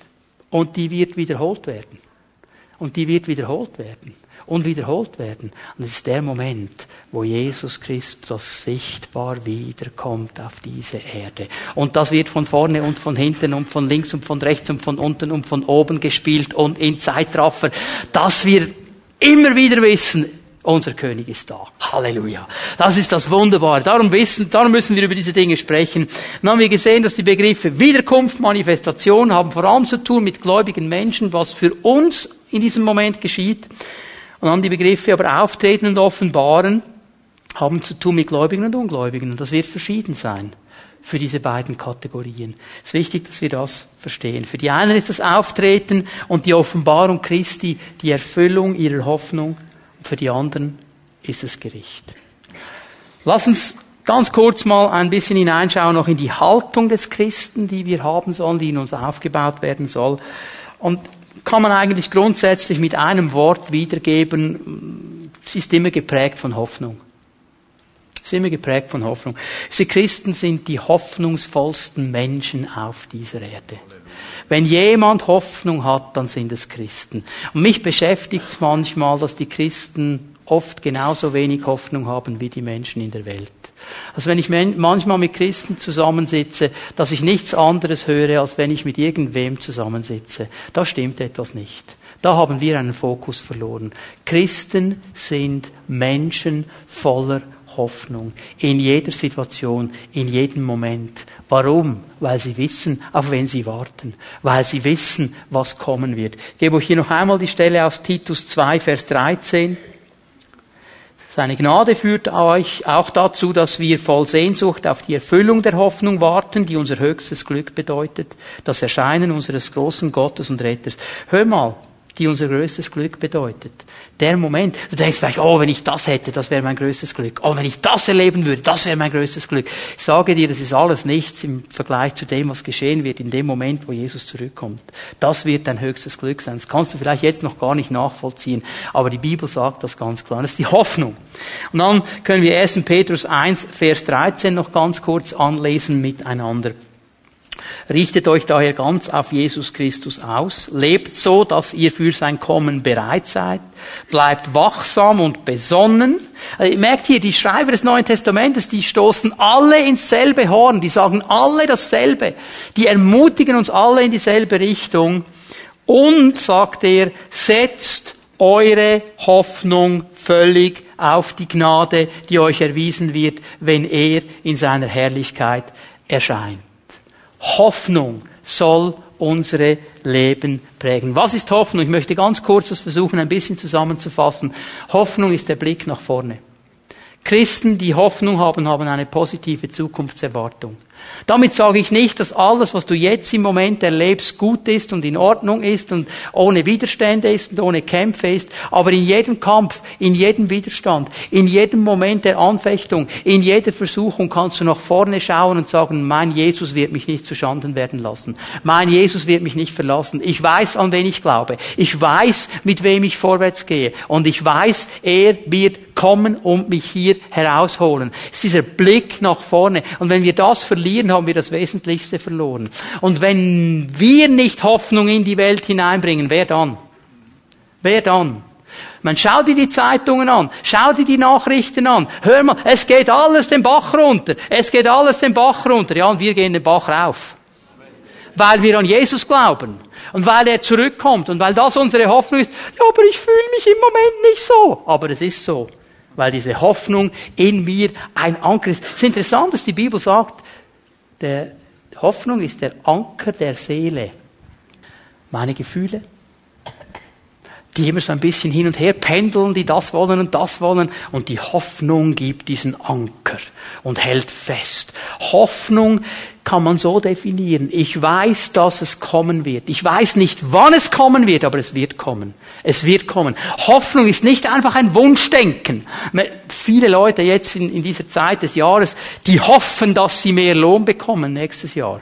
Speaker 1: Und die wird wiederholt werden. Und die wird wiederholt werden. Und wiederholt werden. Und es ist der Moment, wo Jesus Christus sichtbar wiederkommt auf diese Erde. Und das wird von vorne und von hinten und von links und von rechts und von unten und von oben gespielt und in Zeitraffer, dass wir immer wieder wissen, Unser König ist da. Halleluja. Das ist das Wunderbare. Darum wissen, darum müssen wir über diese Dinge sprechen. Dann haben wir gesehen, dass die Begriffe Wiederkunft, Manifestation haben vor allem zu tun mit gläubigen Menschen, was für uns in diesem Moment geschieht. Und dann die Begriffe aber Auftreten und Offenbaren haben zu tun mit Gläubigen und Ungläubigen. Und das wird verschieden sein für diese beiden Kategorien. Es ist wichtig, dass wir das verstehen. Für die einen ist das Auftreten und die Offenbarung Christi die Erfüllung ihrer Hoffnung für die anderen ist es Gericht. Lass uns ganz kurz mal ein bisschen hineinschauen noch in die Haltung des Christen, die wir haben sollen, die in uns aufgebaut werden soll. Und kann man eigentlich grundsätzlich mit einem Wort wiedergeben, es ist immer geprägt von Hoffnung. Es ist immer geprägt von Hoffnung. Diese Christen sind die hoffnungsvollsten Menschen auf dieser Erde. Wenn jemand Hoffnung hat, dann sind es Christen. Und mich beschäftigt es manchmal, dass die Christen oft genauso wenig Hoffnung haben wie die Menschen in der Welt. Also wenn ich manchmal mit Christen zusammensitze, dass ich nichts anderes höre, als wenn ich mit irgendwem zusammensitze, da stimmt etwas nicht. Da haben wir einen Fokus verloren. Christen sind Menschen voller Hoffnung. In jeder Situation, in jedem Moment. Warum? Weil sie wissen, auf wen sie warten. Weil sie wissen, was kommen wird. Ich gebe euch hier noch einmal die Stelle aus Titus 2, Vers 13. Seine Gnade führt euch auch dazu, dass wir voll Sehnsucht auf die Erfüllung der Hoffnung warten, die unser höchstes Glück bedeutet, das Erscheinen unseres großen Gottes und Retters. Hör mal, die unser größtes Glück bedeutet. Der Moment, du denkst vielleicht, oh, wenn ich das hätte, das wäre mein größtes Glück. Oh, wenn ich das erleben würde, das wäre mein größtes Glück. Ich sage dir, das ist alles nichts im Vergleich zu dem, was geschehen wird in dem Moment, wo Jesus zurückkommt. Das wird dein höchstes Glück sein. Das kannst du vielleicht jetzt noch gar nicht nachvollziehen, aber die Bibel sagt das ganz klar. Das ist die Hoffnung. Und dann können wir 1. Petrus 1, Vers 13 noch ganz kurz anlesen miteinander. Richtet euch daher ganz auf Jesus Christus aus. Lebt so, dass ihr für sein Kommen bereit seid. Bleibt wachsam und besonnen. Also, ihr merkt hier, die Schreiber des Neuen Testamentes, die stoßen alle ins selbe Horn. Die sagen alle dasselbe. Die ermutigen uns alle in dieselbe Richtung. Und, sagt er, setzt eure Hoffnung völlig auf die Gnade, die euch erwiesen wird, wenn er in seiner Herrlichkeit erscheint. Hoffnung soll unsere Leben prägen. Was ist Hoffnung? Ich möchte ganz kurz das versuchen, ein bisschen zusammenzufassen. Hoffnung ist der Blick nach vorne. Christen, die Hoffnung haben, haben eine positive Zukunftserwartung. Damit sage ich nicht, dass alles, was du jetzt im Moment erlebst, gut ist und in Ordnung ist und ohne Widerstände ist und ohne Kämpfe ist. Aber in jedem Kampf, in jedem Widerstand, in jedem Moment der Anfechtung, in jeder Versuchung kannst du nach vorne schauen und sagen, mein Jesus wird mich nicht zu Schanden werden lassen. Mein Jesus wird mich nicht verlassen. Ich weiß, an wen ich glaube. Ich weiß, mit wem ich vorwärts gehe. Und ich weiß, er wird kommen und mich hier herausholen. Es ist dieser Blick nach vorne. Und wenn wir das verlieren, haben wir das Wesentlichste verloren. Und wenn wir nicht Hoffnung in die Welt hineinbringen, wer dann? Wer dann? Man schau dir die Zeitungen an, schau dir die Nachrichten an. Hör mal, es geht alles den Bach runter. Es geht alles den Bach runter. Ja, und wir gehen den Bach rauf. Weil wir an Jesus glauben. Und weil er zurückkommt. Und weil das unsere Hoffnung ist. Ja, aber ich fühle mich im Moment nicht so. Aber es ist so weil diese Hoffnung in mir ein Anker ist. Es ist interessant, dass die Bibel sagt, der Hoffnung ist der Anker der Seele. Meine Gefühle, die immer so ein bisschen hin und her pendeln, die das wollen und das wollen. Und die Hoffnung gibt diesen Anker und hält fest. Hoffnung kann man so definieren. Ich weiß, dass es kommen wird. Ich weiß nicht, wann es kommen wird, aber es wird kommen. Es wird kommen. Hoffnung ist nicht einfach ein Wunschdenken. Viele Leute jetzt in, in dieser Zeit des Jahres, die hoffen, dass sie mehr Lohn bekommen nächstes Jahr.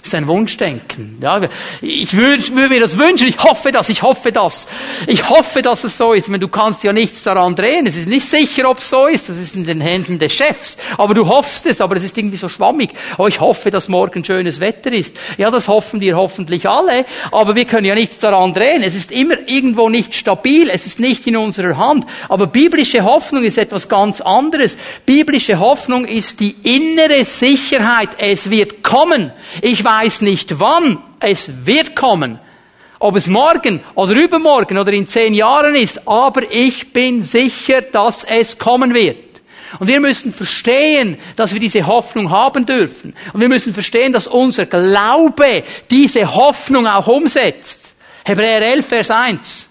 Speaker 1: Das ist ein Wunschdenken. Ja, ich würde, würde mir das wünschen. Ich hoffe das. Ich hoffe das. Ich hoffe, dass es so ist. Meine, du kannst ja nichts daran drehen. Es ist nicht sicher, ob es so ist. Das ist in den Händen des Chefs. Aber du hoffst es. Aber es ist irgendwie so schwammig. Oh, ich hoffe, dass morgen schönes Wetter ist. Ja, das hoffen wir hoffentlich alle. Aber wir können ja nichts daran drehen. Es ist immer irgendwo nicht stabil. Es ist nicht in unserer Hand. Aber biblische Hoffnung ist etwas ganz anderes. Biblische Hoffnung ist die innere Sicherheit. Es wird kommen. Ich weiß nicht wann, es wird kommen. ob es morgen oder übermorgen oder in zehn Jahren ist, aber ich bin sicher, dass es kommen wird. Und wir müssen verstehen, dass wir diese Hoffnung haben dürfen. Und wir müssen verstehen, dass unser Glaube diese Hoffnung auch umsetzt. Hebräer 11, Vers 1.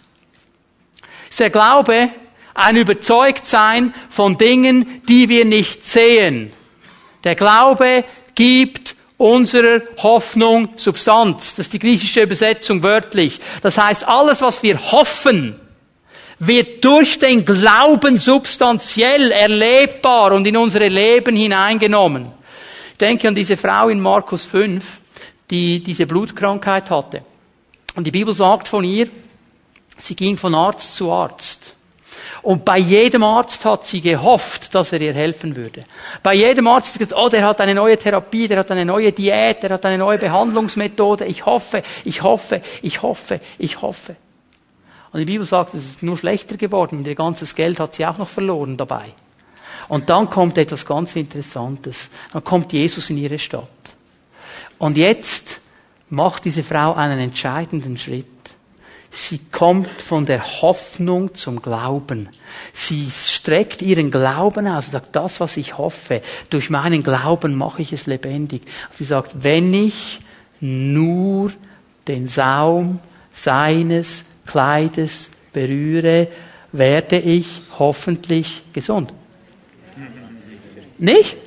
Speaker 1: Ist der Glaube ein Überzeugtsein von Dingen, die wir nicht sehen. Der Glaube gibt unserer Hoffnung Substanz. Das ist die griechische Übersetzung wörtlich. Das heißt, alles, was wir hoffen, wird durch den Glauben substanziell erlebbar und in unsere Leben hineingenommen. Ich denke an diese Frau in Markus 5, die diese Blutkrankheit hatte. Und die Bibel sagt von ihr, sie ging von Arzt zu Arzt. Und bei jedem Arzt hat sie gehofft, dass er ihr helfen würde. Bei jedem Arzt hat sie gesagt, oh, der hat eine neue Therapie, der hat eine neue Diät, der hat eine neue Behandlungsmethode. Ich hoffe, ich hoffe, ich hoffe, ich hoffe. Und die Bibel sagt, es ist nur schlechter geworden. Ihr ganzes Geld hat sie auch noch verloren dabei. Und dann kommt etwas ganz Interessantes. Dann kommt Jesus in ihre Stadt. Und jetzt macht diese Frau einen entscheidenden Schritt. Sie kommt von der Hoffnung zum Glauben. Sie streckt ihren Glauben aus und sagt, das, was ich hoffe, durch meinen Glauben mache ich es lebendig. Sie sagt, wenn ich nur den Saum seines Kleides berühre, werde ich hoffentlich gesund. Nicht?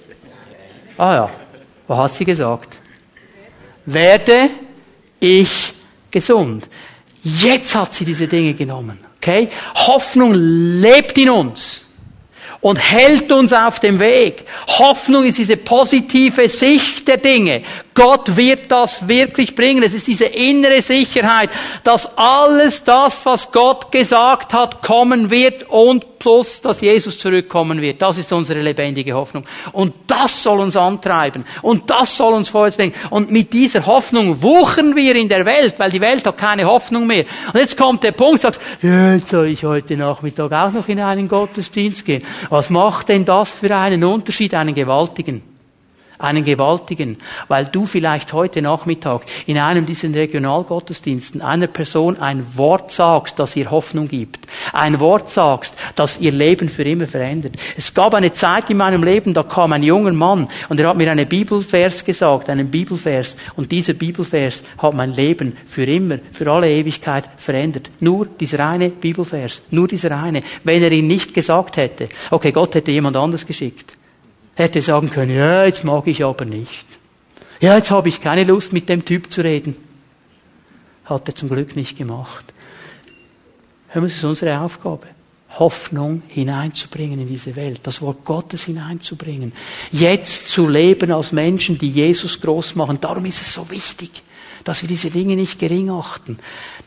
Speaker 1: Ah ja, was hat sie gesagt? Werde ich gesund. Jetzt hat sie diese Dinge genommen. Okay? Hoffnung lebt in uns und hält uns auf dem Weg. Hoffnung ist diese positive Sicht der Dinge. Gott wird das wirklich bringen. Es ist diese innere Sicherheit, dass alles das, was Gott gesagt hat, kommen wird und plus, dass Jesus zurückkommen wird. Das ist unsere lebendige Hoffnung. Und das soll uns antreiben. Und das soll uns vorwärts bringen. Und mit dieser Hoffnung wuchern wir in der Welt, weil die Welt hat keine Hoffnung mehr. Und jetzt kommt der Punkt, sagst, jetzt soll ich heute Nachmittag auch noch in einen Gottesdienst gehen. Was macht denn das für einen Unterschied, einen gewaltigen? Einen gewaltigen, weil du vielleicht heute Nachmittag in einem dieser Regionalgottesdiensten einer Person ein Wort sagst, das ihr Hoffnung gibt. Ein Wort sagst, das ihr Leben für immer verändert. Es gab eine Zeit in meinem Leben, da kam ein junger Mann und er hat mir einen Bibelvers gesagt, einen Bibelvers. Und dieser Bibelvers hat mein Leben für immer, für alle Ewigkeit verändert. Nur dieser eine Bibelvers, nur dieser eine. Wenn er ihn nicht gesagt hätte, okay, Gott hätte jemand anders geschickt hätte sagen können, ja, jetzt mag ich aber nicht. Ja, jetzt habe ich keine Lust, mit dem Typ zu reden. Hat er zum Glück nicht gemacht. Hör es ist unsere Aufgabe. Hoffnung hineinzubringen in diese Welt, das Wort Gottes hineinzubringen, jetzt zu leben als Menschen, die Jesus groß machen. Darum ist es so wichtig, dass wir diese Dinge nicht gering achten,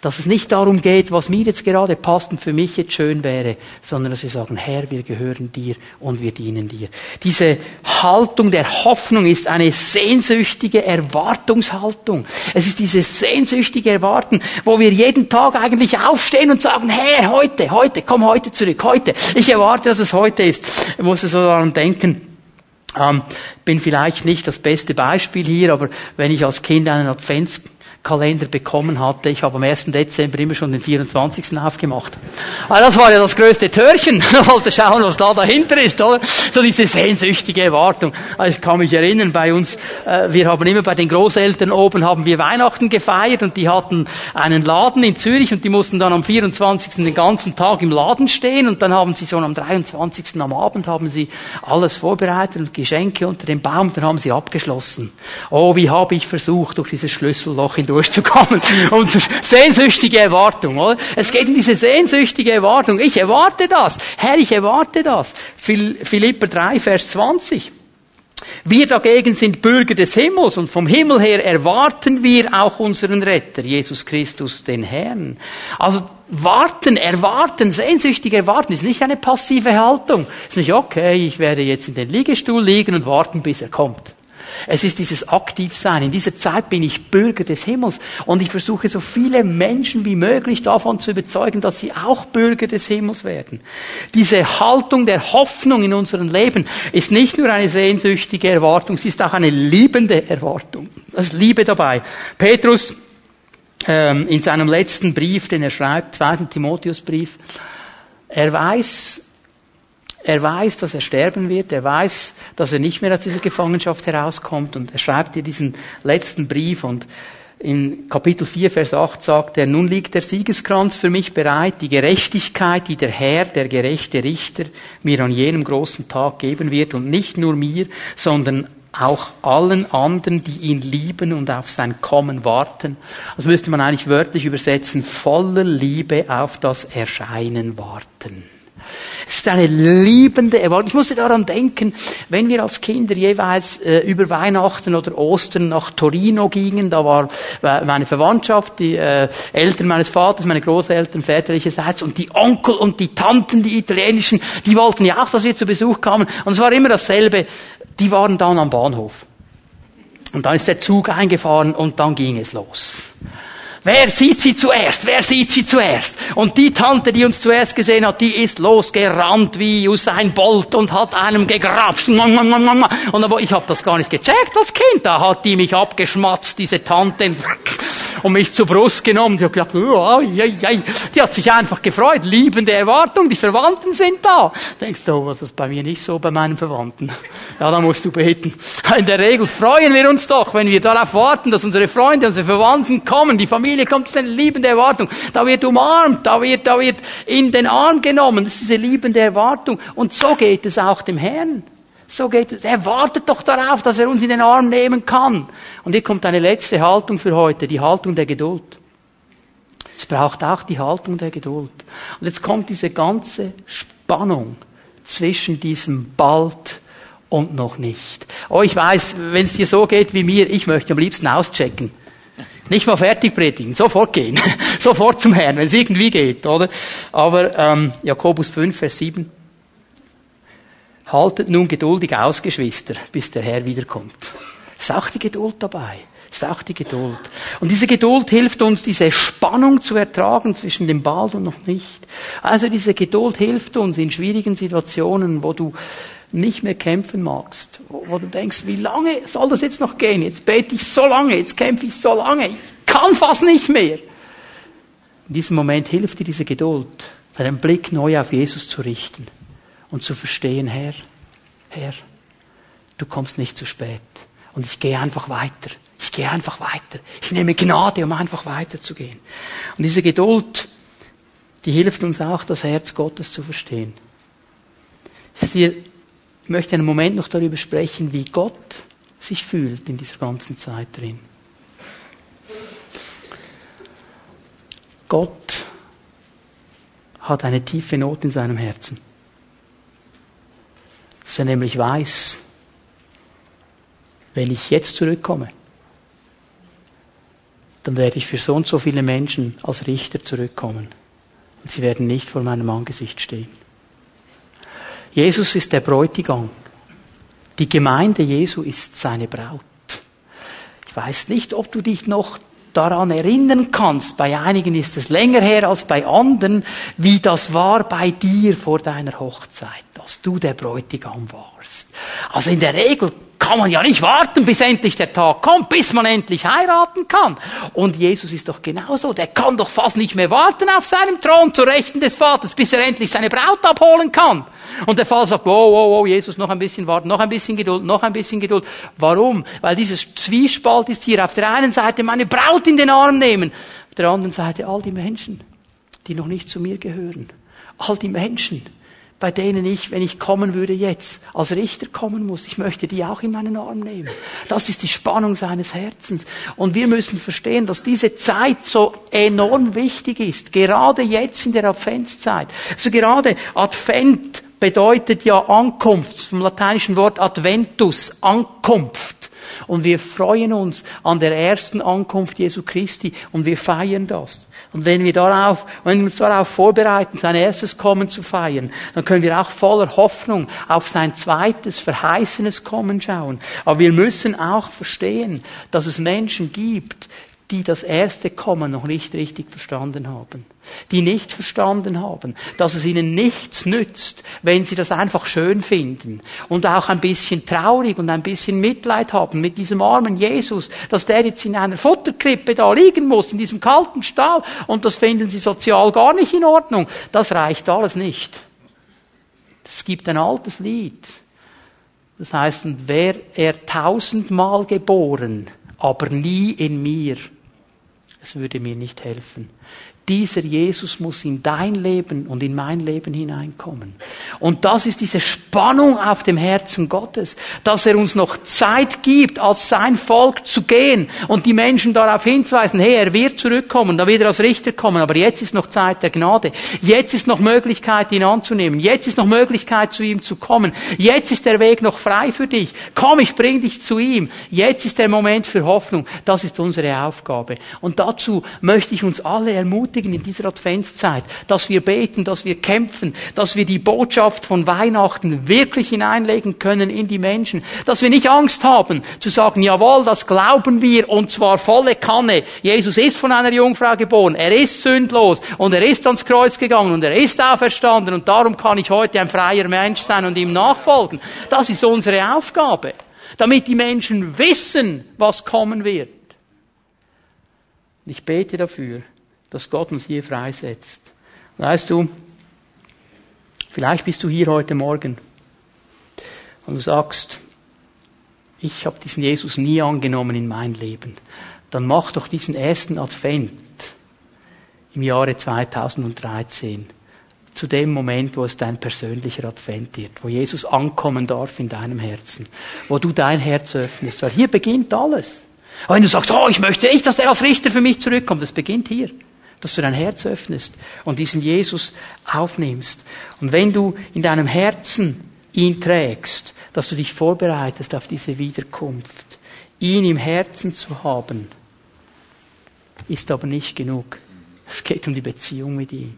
Speaker 1: dass es nicht darum geht, was mir jetzt gerade passt und für mich jetzt schön wäre, sondern dass wir sagen, Herr, wir gehören dir und wir dienen dir. Diese Haltung der Hoffnung ist eine sehnsüchtige Erwartungshaltung. Es ist dieses sehnsüchtige Erwarten, wo wir jeden Tag eigentlich aufstehen und sagen, Herr, heute, heute, komm heute zurück, heute. Ich erwarte, dass es heute ist. Ich muss so daran denken, ähm, bin vielleicht nicht das beste Beispiel hier, aber wenn ich als Kind einen Advents Kalender bekommen hatte. Ich habe am 1. Dezember immer schon den 24. aufgemacht. Aber das war ja das größte Türchen. Ich wollte schauen, was da dahinter ist, oder? So diese sehnsüchtige Erwartung. Also ich kann mich erinnern, bei uns, äh, wir haben immer bei den Großeltern oben haben wir Weihnachten gefeiert und die hatten einen Laden in Zürich und die mussten dann am 24. den ganzen Tag im Laden stehen und dann haben sie schon am 23. am Abend haben sie alles vorbereitet und Geschenke unter dem Baum, dann haben sie abgeschlossen. Oh, wie habe ich versucht, durch dieses Schlüsselloch hindurch durchzukommen. Unsere sehnsüchtige Erwartung, oder? Es geht um diese sehnsüchtige Erwartung. Ich erwarte das. Herr, ich erwarte das. Philipper 3, Vers 20. Wir dagegen sind Bürger des Himmels und vom Himmel her erwarten wir auch unseren Retter, Jesus Christus, den Herrn. Also warten, erwarten, sehnsüchtig erwarten ist nicht eine passive Haltung. Es ist nicht, okay, ich werde jetzt in den Liegestuhl liegen und warten, bis er kommt. Es ist dieses Aktivsein. In dieser Zeit bin ich Bürger des Himmels und ich versuche so viele Menschen wie möglich davon zu überzeugen, dass sie auch Bürger des Himmels werden. Diese Haltung der Hoffnung in unserem Leben ist nicht nur eine sehnsüchtige Erwartung, sie ist auch eine liebende Erwartung. Das ist Liebe dabei. Petrus ähm, in seinem letzten Brief, den er schreibt, zweiten Timotheusbrief, er weiß, er weiß, dass er sterben wird. Er weiß, dass er nicht mehr aus dieser Gefangenschaft herauskommt. Und er schreibt dir diesen letzten Brief und in Kapitel 4, Vers 8 sagt er, nun liegt der Siegeskranz für mich bereit, die Gerechtigkeit, die der Herr, der gerechte Richter, mir an jenem großen Tag geben wird und nicht nur mir, sondern auch allen anderen, die ihn lieben und auf sein Kommen warten. Das müsste man eigentlich wörtlich übersetzen, voller Liebe auf das Erscheinen warten. Es ist eine liebende Erwartung. Ich musste daran denken, wenn wir als Kinder jeweils äh, über Weihnachten oder Ostern nach Torino gingen, da war äh, meine Verwandtschaft, die äh, Eltern meines Vaters, meine Großeltern väterlicherseits und die Onkel und die Tanten, die italienischen, die wollten ja auch, dass wir zu Besuch kamen. Und es war immer dasselbe. Die waren dann am Bahnhof. Und dann ist der Zug eingefahren und dann ging es los. Wer sieht sie zuerst? Wer sieht sie zuerst? Und die Tante, die uns zuerst gesehen hat, die ist losgerannt wie Usain Bolt und hat einem gegrapscht. Und aber ich habe das gar nicht gecheckt, das Kind. Da hat die mich abgeschmatzt, diese Tante und mich zur Brust genommen. Ich habe gedacht, oh, jei, jei. die hat sich einfach gefreut. Liebende Erwartung, die Verwandten sind da. Denkst du, was ist bei mir nicht so, bei meinen Verwandten? Ja, da musst du beten. In der Regel freuen wir uns doch, wenn wir darauf warten, dass unsere Freunde, unsere Verwandten kommen. Die Familie kommt, das ist eine liebende Erwartung. Da wird umarmt, da wird, da wird in den Arm genommen. Das ist diese liebende Erwartung. Und so geht es auch dem Herrn. So geht es. Er wartet doch darauf, dass er uns in den Arm nehmen kann. Und hier kommt eine letzte Haltung für heute, die Haltung der Geduld. Es braucht auch die Haltung der Geduld. Und jetzt kommt diese ganze Spannung zwischen diesem bald und noch nicht. Oh, ich weiß, wenn es dir so geht wie mir, ich möchte am liebsten auschecken. Nicht mal fertig predigen, sofort gehen. sofort zum Herrn, wenn es irgendwie geht, oder? Aber ähm, Jakobus 5, Vers 7. Haltet nun geduldig aus, Geschwister, bis der Herr wiederkommt. Ist auch die Geduld dabei. Ist auch die Geduld. Und diese Geduld hilft uns, diese Spannung zu ertragen zwischen dem bald und noch nicht. Also diese Geduld hilft uns in schwierigen Situationen, wo du nicht mehr kämpfen magst, wo, wo du denkst, wie lange soll das jetzt noch gehen? Jetzt bete ich so lange, jetzt kämpfe ich so lange, ich kann fast nicht mehr. In diesem Moment hilft dir diese Geduld, deinen Blick neu auf Jesus zu richten und zu verstehen, Herr, Herr, du kommst nicht zu spät. Und ich gehe einfach weiter. Ich gehe einfach weiter. Ich nehme Gnade, um einfach weiterzugehen. Und diese Geduld, die hilft uns auch, das Herz Gottes zu verstehen. Ich möchte einen Moment noch darüber sprechen, wie Gott sich fühlt in dieser ganzen Zeit drin. Gott hat eine tiefe Not in seinem Herzen dass er nämlich weiß, wenn ich jetzt zurückkomme, dann werde ich für so und so viele Menschen als Richter zurückkommen. Und sie werden nicht vor meinem Angesicht stehen. Jesus ist der Bräutigam. Die Gemeinde Jesu ist seine Braut. Ich weiß nicht, ob du dich noch daran erinnern kannst. Bei einigen ist es länger her als bei anderen, wie das war bei dir vor deiner Hochzeit dass du der Bräutigam warst. Also in der Regel kann man ja nicht warten, bis endlich der Tag kommt, bis man endlich heiraten kann. Und Jesus ist doch genauso. Der kann doch fast nicht mehr warten auf seinem Thron zur Rechten des Vaters, bis er endlich seine Braut abholen kann. Und der Vater sagt, oh, oh, oh, Jesus, noch ein bisschen warten, noch ein bisschen Geduld, noch ein bisschen Geduld. Warum? Weil dieses Zwiespalt ist hier. Auf der einen Seite meine Braut in den Arm nehmen, auf der anderen Seite all die Menschen, die noch nicht zu mir gehören. All die Menschen, bei denen ich, wenn ich kommen würde jetzt, als Richter kommen muss. Ich möchte die auch in meinen Arm nehmen. Das ist die Spannung seines Herzens. Und wir müssen verstehen, dass diese Zeit so enorm wichtig ist. Gerade jetzt in der Adventszeit. Also gerade Advent bedeutet ja Ankunft, vom lateinischen Wort Adventus, Ankunft. Und wir freuen uns an der ersten Ankunft Jesu Christi und wir feiern das. Und wenn wir darauf, wenn wir uns darauf vorbereiten, sein erstes Kommen zu feiern, dann können wir auch voller Hoffnung auf sein zweites verheißenes Kommen schauen. Aber wir müssen auch verstehen, dass es Menschen gibt, die das erste Kommen noch nicht richtig verstanden haben. Die nicht verstanden haben, dass es ihnen nichts nützt, wenn sie das einfach schön finden und auch ein bisschen traurig und ein bisschen Mitleid haben mit diesem armen Jesus, dass der jetzt in einer Futterkrippe da liegen muss, in diesem kalten Stall und das finden sie sozial gar nicht in Ordnung. Das reicht alles nicht. Es gibt ein altes Lied. Das heißt, und wäre er tausendmal geboren, aber nie in mir, es würde mir nicht helfen. Dieser Jesus muss in dein Leben und in mein Leben hineinkommen. Und das ist diese Spannung auf dem Herzen Gottes, dass er uns noch Zeit gibt, als sein Volk zu gehen und die Menschen darauf hinzuweisen, hey, er wird zurückkommen, da wird er als Richter kommen, aber jetzt ist noch Zeit der Gnade. Jetzt ist noch Möglichkeit, ihn anzunehmen. Jetzt ist noch Möglichkeit, zu ihm zu kommen. Jetzt ist der Weg noch frei für dich. Komm, ich bring dich zu ihm. Jetzt ist der Moment für Hoffnung. Das ist unsere Aufgabe. Und dazu möchte ich uns alle ermutigen, ermutigen in dieser Adventszeit, dass wir beten, dass wir kämpfen, dass wir die Botschaft von Weihnachten wirklich hineinlegen können in die Menschen, dass wir nicht Angst haben zu sagen, jawohl, das glauben wir und zwar volle Kanne. Jesus ist von einer Jungfrau geboren, er ist sündlos und er ist ans Kreuz gegangen und er ist auferstanden und darum kann ich heute ein freier Mensch sein und ihm nachfolgen. Das ist unsere Aufgabe, damit die Menschen wissen, was kommen wird. Ich bete dafür, dass Gott uns hier freisetzt. Weißt du, vielleicht bist du hier heute Morgen und du sagst, ich habe diesen Jesus nie angenommen in mein Leben. Dann mach doch diesen ersten Advent im Jahre 2013 zu dem Moment, wo es dein persönlicher Advent wird, wo Jesus ankommen darf in deinem Herzen, wo du dein Herz öffnest. Weil hier beginnt alles. Aber wenn du sagst, oh, ich möchte nicht, dass er als Richter für mich zurückkommt, das beginnt hier dass du dein Herz öffnest und diesen Jesus aufnimmst. Und wenn du in deinem Herzen ihn trägst, dass du dich vorbereitest auf diese Wiederkunft. Ihn im Herzen zu haben, ist aber nicht genug. Es geht um die Beziehung mit ihm.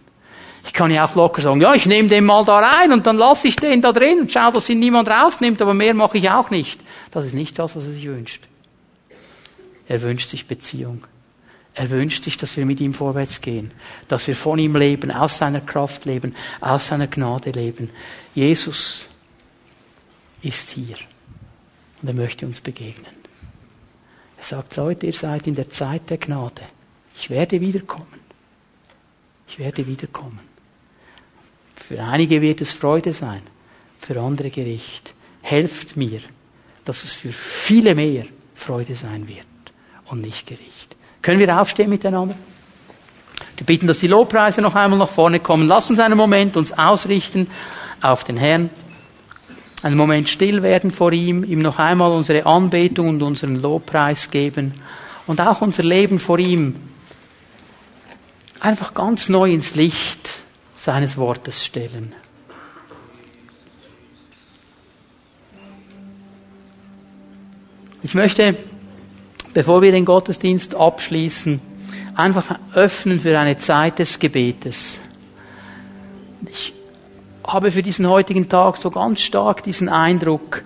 Speaker 1: Ich kann ja auch locker sagen, ja, ich nehme den mal da rein und dann lasse ich den da drin und schau, dass ihn niemand rausnimmt, aber mehr mache ich auch nicht. Das ist nicht das, was er sich wünscht. Er wünscht sich Beziehung. Er wünscht sich, dass wir mit ihm vorwärts gehen, dass wir von ihm leben, aus seiner Kraft leben, aus seiner Gnade leben. Jesus ist hier und er möchte uns begegnen. Er sagt, Leute, ihr seid in der Zeit der Gnade. Ich werde wiederkommen. Ich werde wiederkommen. Für einige wird es Freude sein, für andere Gericht. Helft mir, dass es für viele mehr Freude sein wird und nicht Gericht. Können wir aufstehen miteinander? Wir bitten, dass die Lobpreise noch einmal nach vorne kommen. Lass uns einen Moment uns ausrichten auf den Herrn. Einen Moment still werden vor ihm, ihm noch einmal unsere Anbetung und unseren Lobpreis geben und auch unser Leben vor ihm einfach ganz neu ins Licht seines Wortes stellen. Ich möchte bevor wir den Gottesdienst abschließen, einfach öffnen für eine Zeit des Gebetes. Ich habe für diesen heutigen Tag so ganz stark diesen Eindruck,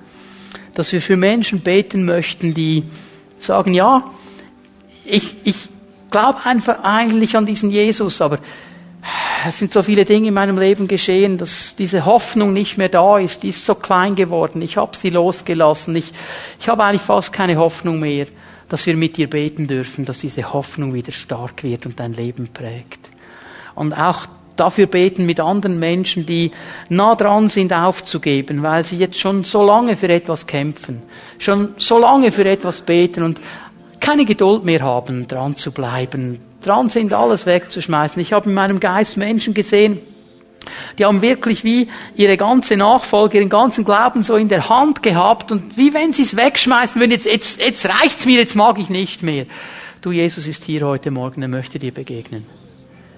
Speaker 1: dass wir für Menschen beten möchten, die sagen, ja, ich, ich glaube einfach eigentlich an diesen Jesus, aber es sind so viele Dinge in meinem Leben geschehen, dass diese Hoffnung nicht mehr da ist, die ist so klein geworden, ich habe sie losgelassen, ich, ich habe eigentlich fast keine Hoffnung mehr dass wir mit dir beten dürfen, dass diese Hoffnung wieder stark wird und dein Leben prägt. Und auch dafür beten mit anderen Menschen, die nah dran sind aufzugeben, weil sie jetzt schon so lange für etwas kämpfen, schon so lange für etwas beten und keine Geduld mehr haben, dran zu bleiben, dran sind, alles wegzuschmeißen. Ich habe in meinem Geist Menschen gesehen, die haben wirklich wie ihre ganze Nachfolge, ihren ganzen Glauben so in der Hand gehabt und wie wenn sie es wegschmeißen würden, jetzt, jetzt, jetzt reicht's mir, jetzt mag ich nicht mehr. Du, Jesus ist hier heute Morgen, er möchte dir begegnen.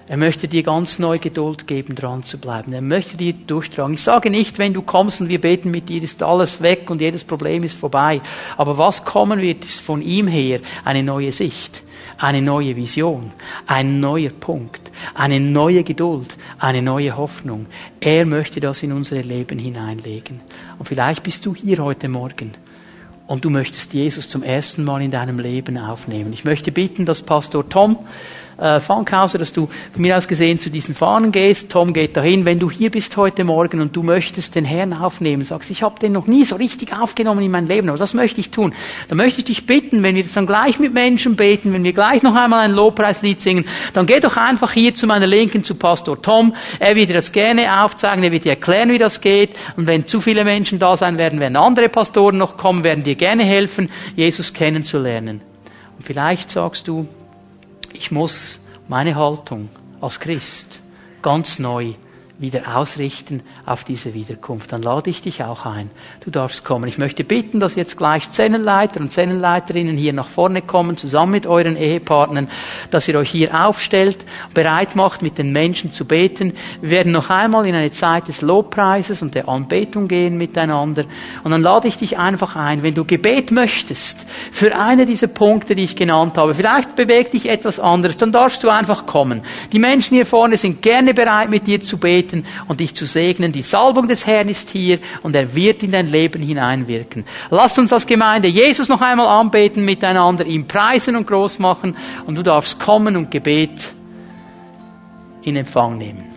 Speaker 1: Er möchte dir ganz neu Geduld geben, dran zu bleiben. Er möchte dir durchtragen. Ich sage nicht, wenn du kommst und wir beten mit dir, ist alles weg und jedes Problem ist vorbei. Aber was kommen wird, ist von ihm her eine neue Sicht eine neue Vision, ein neuer Punkt, eine neue Geduld, eine neue Hoffnung. Er möchte das in unsere Leben hineinlegen. Und vielleicht bist du hier heute Morgen und du möchtest Jesus zum ersten Mal in deinem Leben aufnehmen. Ich möchte bitten, dass Pastor Tom äh, Funkhauser, dass du von mir aus gesehen zu diesen Fahnen gehst. Tom geht dahin. Wenn du hier bist heute Morgen und du möchtest den Herrn aufnehmen, sagst, ich habe den noch nie so richtig aufgenommen in mein Leben, aber das möchte ich tun. Dann möchte ich dich bitten, wenn wir jetzt dann gleich mit Menschen beten, wenn wir gleich noch einmal ein Lobpreislied singen, dann geh doch einfach hier zu meiner Linken, zu Pastor Tom. Er wird dir das gerne aufzeigen, er wird dir erklären, wie das geht. Und wenn zu viele Menschen da sein werden, werden andere Pastoren noch kommen, werden dir gerne helfen, Jesus kennenzulernen. Und vielleicht sagst du, ich muss meine Haltung als Christ ganz neu wieder ausrichten auf diese Wiederkunft. Dann lade ich dich auch ein. Du darfst kommen. Ich möchte bitten, dass jetzt gleich Zennenleiter und Zennenleiterinnen hier nach vorne kommen, zusammen mit euren Ehepartnern, dass ihr euch hier aufstellt, bereit macht, mit den Menschen zu beten. Wir werden noch einmal in eine Zeit des Lobpreises und der Anbetung gehen miteinander. Und dann lade ich dich einfach ein, wenn du Gebet möchtest, für eine dieser Punkte, die ich genannt habe, vielleicht bewegt dich etwas anderes, dann darfst du einfach kommen. Die Menschen hier vorne sind gerne bereit, mit dir zu beten beten und dich zu segnen. Die Salbung des Herrn ist hier und er wird in dein Leben hineinwirken. Lasst uns als Gemeinde Jesus noch einmal anbeten miteinander, ihm preisen und groß machen und du darfst kommen und Gebet in Empfang nehmen.